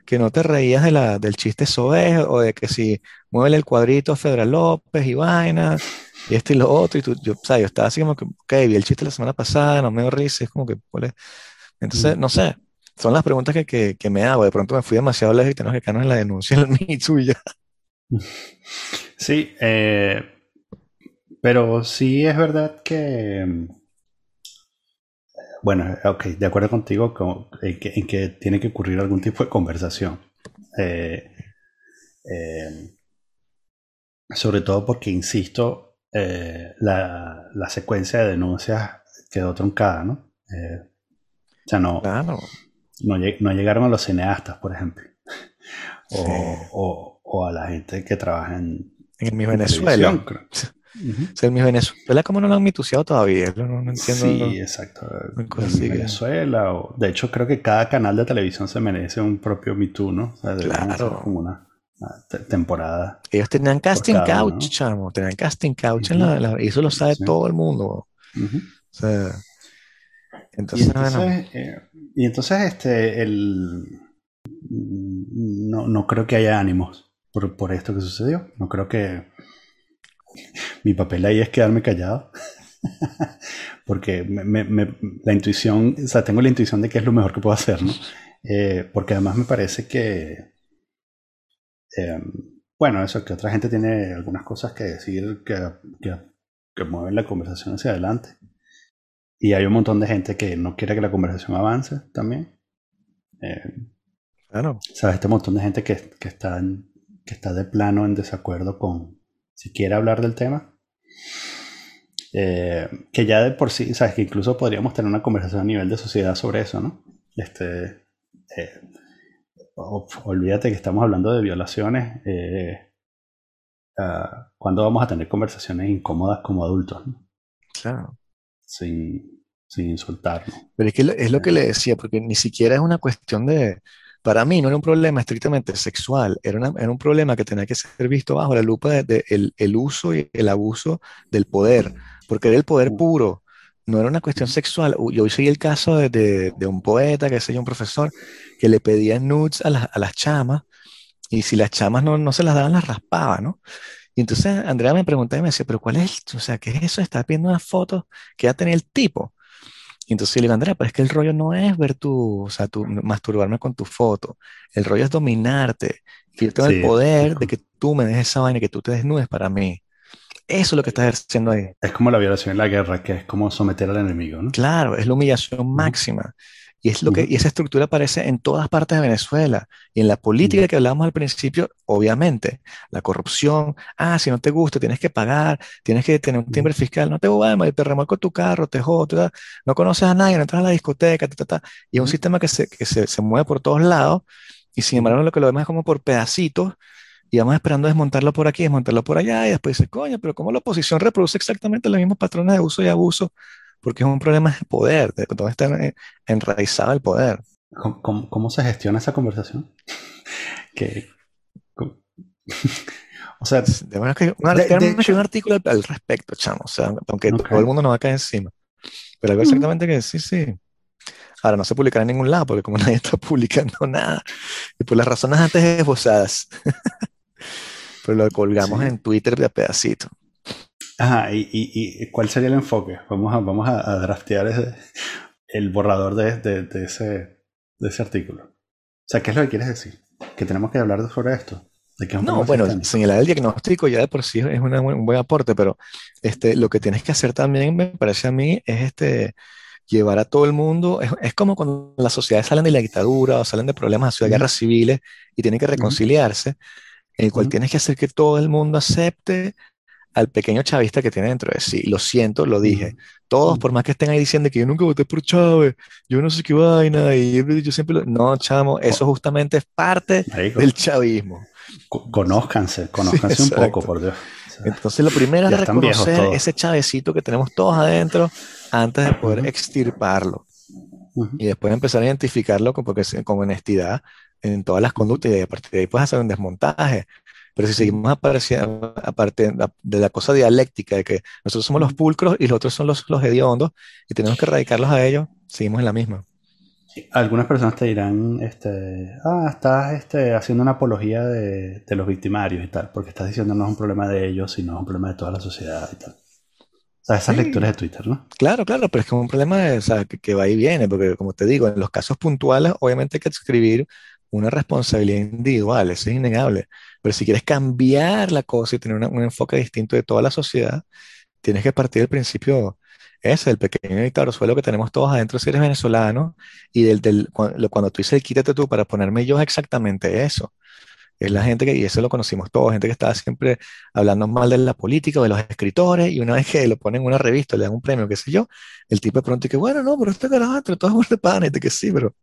que no te reías de la, del chiste soez o de que si mueve el cuadrito Federal López y vaina y esto y lo otro. Y tú, yo, o sea, yo estaba así como que, ok, vi el chiste la semana pasada, no me dio risa, es como que, Entonces, no sé, son las preguntas que, que, que, me hago. De pronto me fui demasiado lejos y tenemos que quedarnos en la denuncia del Me suya. Sí, eh, pero sí es verdad que bueno, ok, de acuerdo contigo en, que, tiene que ocurrir algún tipo de conversación. Eh, eh, sobre todo porque, insisto, eh, la, secuencia de denuncias quedó truncada, ¿no? o sea, no, no, llegaron a los cineastas, por ejemplo, o, a la gente que trabaja en, en mi Venezuela el mi Venezuela, ¿cómo no lo han mituseado todavía? No, entiendo. Sí, exacto. Venezuela, o, de hecho, creo que cada canal de televisión se merece un propio Me ¿no? claro. Como una, temporada. Ellos tenían casting couch, chamo. Tenían casting couch en la, Y eso lo sabe todo el mundo. O sea, entonces, y entonces, eh, y entonces este, el, no, no creo que haya ánimos por, por esto que sucedió. No creo que mi papel ahí es quedarme callado. porque la intuición, o sea, tengo la intuición de que es lo mejor que puedo hacer, ¿no? Eh, porque además me parece que, em, bueno, eso, que otra gente tiene algunas cosas que decir que, que, mueven la conversación hacia adelante. Y hay un montón de gente que no quiere que la conversación avance también. Eh, claro. ¿Sabes? Este montón de gente que, que, está que está de plano en desacuerdo con, si quiere hablar del tema. Eh, que ya de por sí, sabes que incluso podríamos tener una conversación a nivel de sociedad sobre eso, ¿no? Este, eh, olvídate que estamos hablando de violaciones. Eh, ¿Cuándo vamos a tener conversaciones incómodas como adultos? Claro. Sin, sin insultarnos. Pero es que es lo que le decía, porque ni siquiera es una cuestión de, para mí no era un problema estrictamente sexual, era, una- era un problema que tenía que ser visto bajo la lupa de, de el, uso y el abuso del poder, porque era el poder puro, no era una cuestión sexual. Yo seguí el caso de, de- de un poeta, que sé yo, un profesor, que le pedía nudes a, las- a las chamas, y si las chamas no, no se las daban, las raspaba, ¿no? Y entonces Andrea me preguntaba y me decía, pero ¿cuál es? O sea, ¿qué es eso? Estás viendo una foto que ya tenía el tipo. Y entonces yo le digo, Andrea, pero es que el rollo no es ver tu, o sea, tu, masturbarme con tu foto. El rollo es dominarte. Que yo tengo el poder de que tú me des esa vaina, que tú te desnudes para mí. Eso es lo que estás ejerciendo ahí. es como la violación en la guerra, que es como someter al enemigo, ¿no? Claro, es la humillación máxima. Y es lo que, y esa estructura aparece en todas partes de Venezuela. Y en la política que hablábamos al principio, obviamente, la corrupción, ah, si no te gusta, tienes que pagar, tienes que tener un timbre fiscal, no te voy, te remolco tu carro, te jodo, te da- no conoces a nadie, no entras a la discoteca, ta, ta, ta. Y es un sistema que se, que se, se mueve por todos lados, y sin embargo lo que lo vemos es como por pedacitos, y vamos esperando desmontarlo por aquí, desmontarlo por allá, y después dice, coño, pero ¿cómo la oposición reproduce exactamente los mismos patrones de uso y abuso? Porque es un problema de poder, de dónde está en- enraizado el poder. ¿Cómo, cómo- cómo se gestiona esa conversación? Que, o sea, De verdad que un, de, de hecho, un artículo al, al respecto, chamo, o sea, aunque ok. todo el mundo nos va a caer encima. Pero algo exactamente que sí, sí. Ahora no se publicará en ningún lado, porque como nadie está publicando nada, y por las razones antes esbozadas, pero lo colgamos Sí. en Twitter de a pedacito. Ajá, y, y- y ¿cuál sería el enfoque? Vamos a, vamos a, a draftear ese- el borrador de, de- de ese, de ese artículo. O sea, ¿qué es lo que quieres decir? Que tenemos que hablar sobre esto, de que es No, bueno, sistémico. señalar el diagnóstico ya de por sí es una un buen aporte, pero este, lo que tienes que hacer también, me parece a mí, es este, llevar a todo el mundo, es, es como cuando las sociedades salen de la dictadura o salen de problemas así, de guerras civiles y tienen que reconciliarse, en el cual tienes que hacer que todo el mundo acepte al pequeño chavista que tiene dentro de sí. Lo siento, lo dije. Todos, por más que estén ahí diciendo que yo nunca voté por Chávez, yo no sé qué vaina, y yo, siempre lo... No, chamo, eso justamente es parte Marico, del chavismo. co- conózcanse, Sí, conózcanse un poco, por Dios. O sea, Entonces, lo primero es reconocer ese chavecito que tenemos todos adentro antes de poder extirparlo y después empezar a identificarlo con, porque, con honestidad en todas las conductas y a partir de ahí puedes hacer un desmontaje. Pero si seguimos apareciendo, aparte de la cosa dialéctica de que nosotros somos los pulcros y los otros son los, los hediondos y tenemos que erradicarlos a ellos, seguimos en la misma. Algunas personas te dirán, este, ah, estás este, haciendo una apología de, de los victimarios y tal, porque estás diciendo no es un problema de ellos, sino es un problema de toda la sociedad y tal. O sea, esas lecturas Sí, de Twitter, ¿no? claro, claro, pero es que es un problema de, o sea, que, que va y viene, porque como te digo, en los casos puntuales obviamente hay que escribir una responsabilidad individual, eso es innegable. Pero si quieres cambiar la cosa y tener una- un enfoque distinto de toda la sociedad, tienes que partir del principio ese, el pequeño dictadosuelo que tenemos todos adentro si eres venezolano, y del, del, cuando, cuando tú dices quítate tú para ponerme yo exactamente eso. Es la gente que, y eso lo conocimos todos, gente que estaba siempre hablando mal de la política o de los escritores, y una vez que lo ponen en una revista, le dan un premio, qué sé yo, el tipo de pronto que, bueno, no, pero este carajo, todos es de pana, y te que sí, pero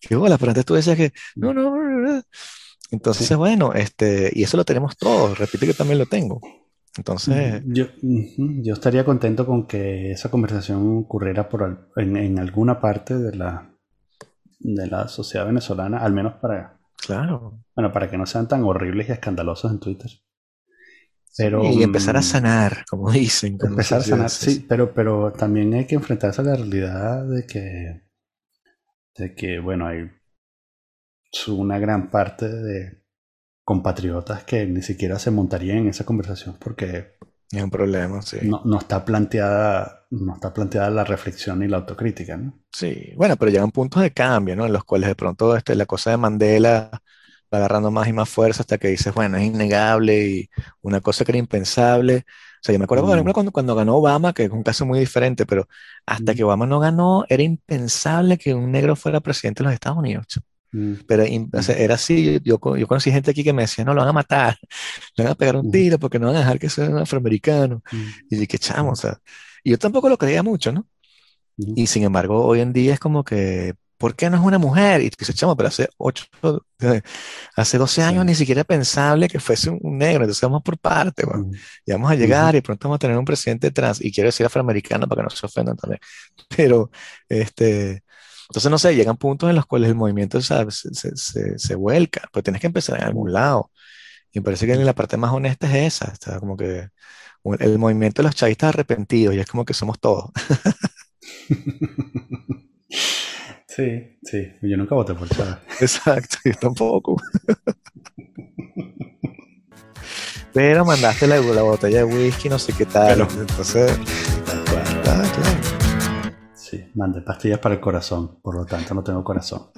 qué bola, pero antes tú decías que, no, no, no, no. Entonces, bueno, este, y eso lo tenemos todos, repite que también lo tengo. Entonces, Yo, ujú, yo estaría contento con que esa conversación ocurriera por al- en, en alguna parte de la, de la sociedad venezolana, al menos para, claro, bueno, para que no sean tan horribles y escandalosos en Twitter. Pero y empezar a mm, sanar, como dicen, como empezar a sanar, sí, pero, pero también hay que enfrentarse a la realidad de que, de que, bueno, hay una gran parte de compatriotas que ni siquiera se montarían en esa conversación porque Es un problema, sí. no, no está planteada, no está planteada la reflexión y la autocrítica, ¿no? Sí, bueno, pero llegan puntos de cambio, ¿no? En los cuales de pronto este, la cosa de Mandela va agarrando más y más fuerza hasta que dices, bueno, es innegable y una cosa que era impensable. O sea, yo me acuerdo, por ejemplo, Mm, cuando, cuando ganó Obama, que es un caso muy diferente, pero hasta que mm, Obama no ganó, era impensable que un negro fuera presidente de los Estados Unidos. Mm, Pero o sea, era así, yo, yo, co- yo conocí gente aquí que me decía, no, lo van a matar, le van a pegar un tiro porque no van a dejar que sea un afroamericano. mm, Y dije, chamo, o sea, y yo tampoco lo creía mucho, ¿no? mm. Y sin embargo, hoy en día es como que ¿por qué no es una mujer? Y tú dices, chamo, pero hace ocho, hace 12 años Sí. ni siquiera pensable que fuese un, negro, entonces vamos por parte. Mm, Y vamos a llegar y pronto vamos a tener un presidente trans, y quiero decir afroamericano para que no se ofendan también, pero, este, entonces no sé, llegan puntos en los cuales el movimiento se, se, se, se vuelca, pues tienes que empezar en algún lado, y me parece que la parte más honesta es esa, está como que el movimiento de los chavistas arrepentidos, y es como que somos todos. Sí, sí. Yo nunca voté por Chávez. Exacto, yo tampoco. Pero mandaste la, la botella de whisky, no sé qué tal. Pero, Entonces, tal cual. claro. Sí, mandé pastillas para el corazón, por lo tanto no tengo corazón.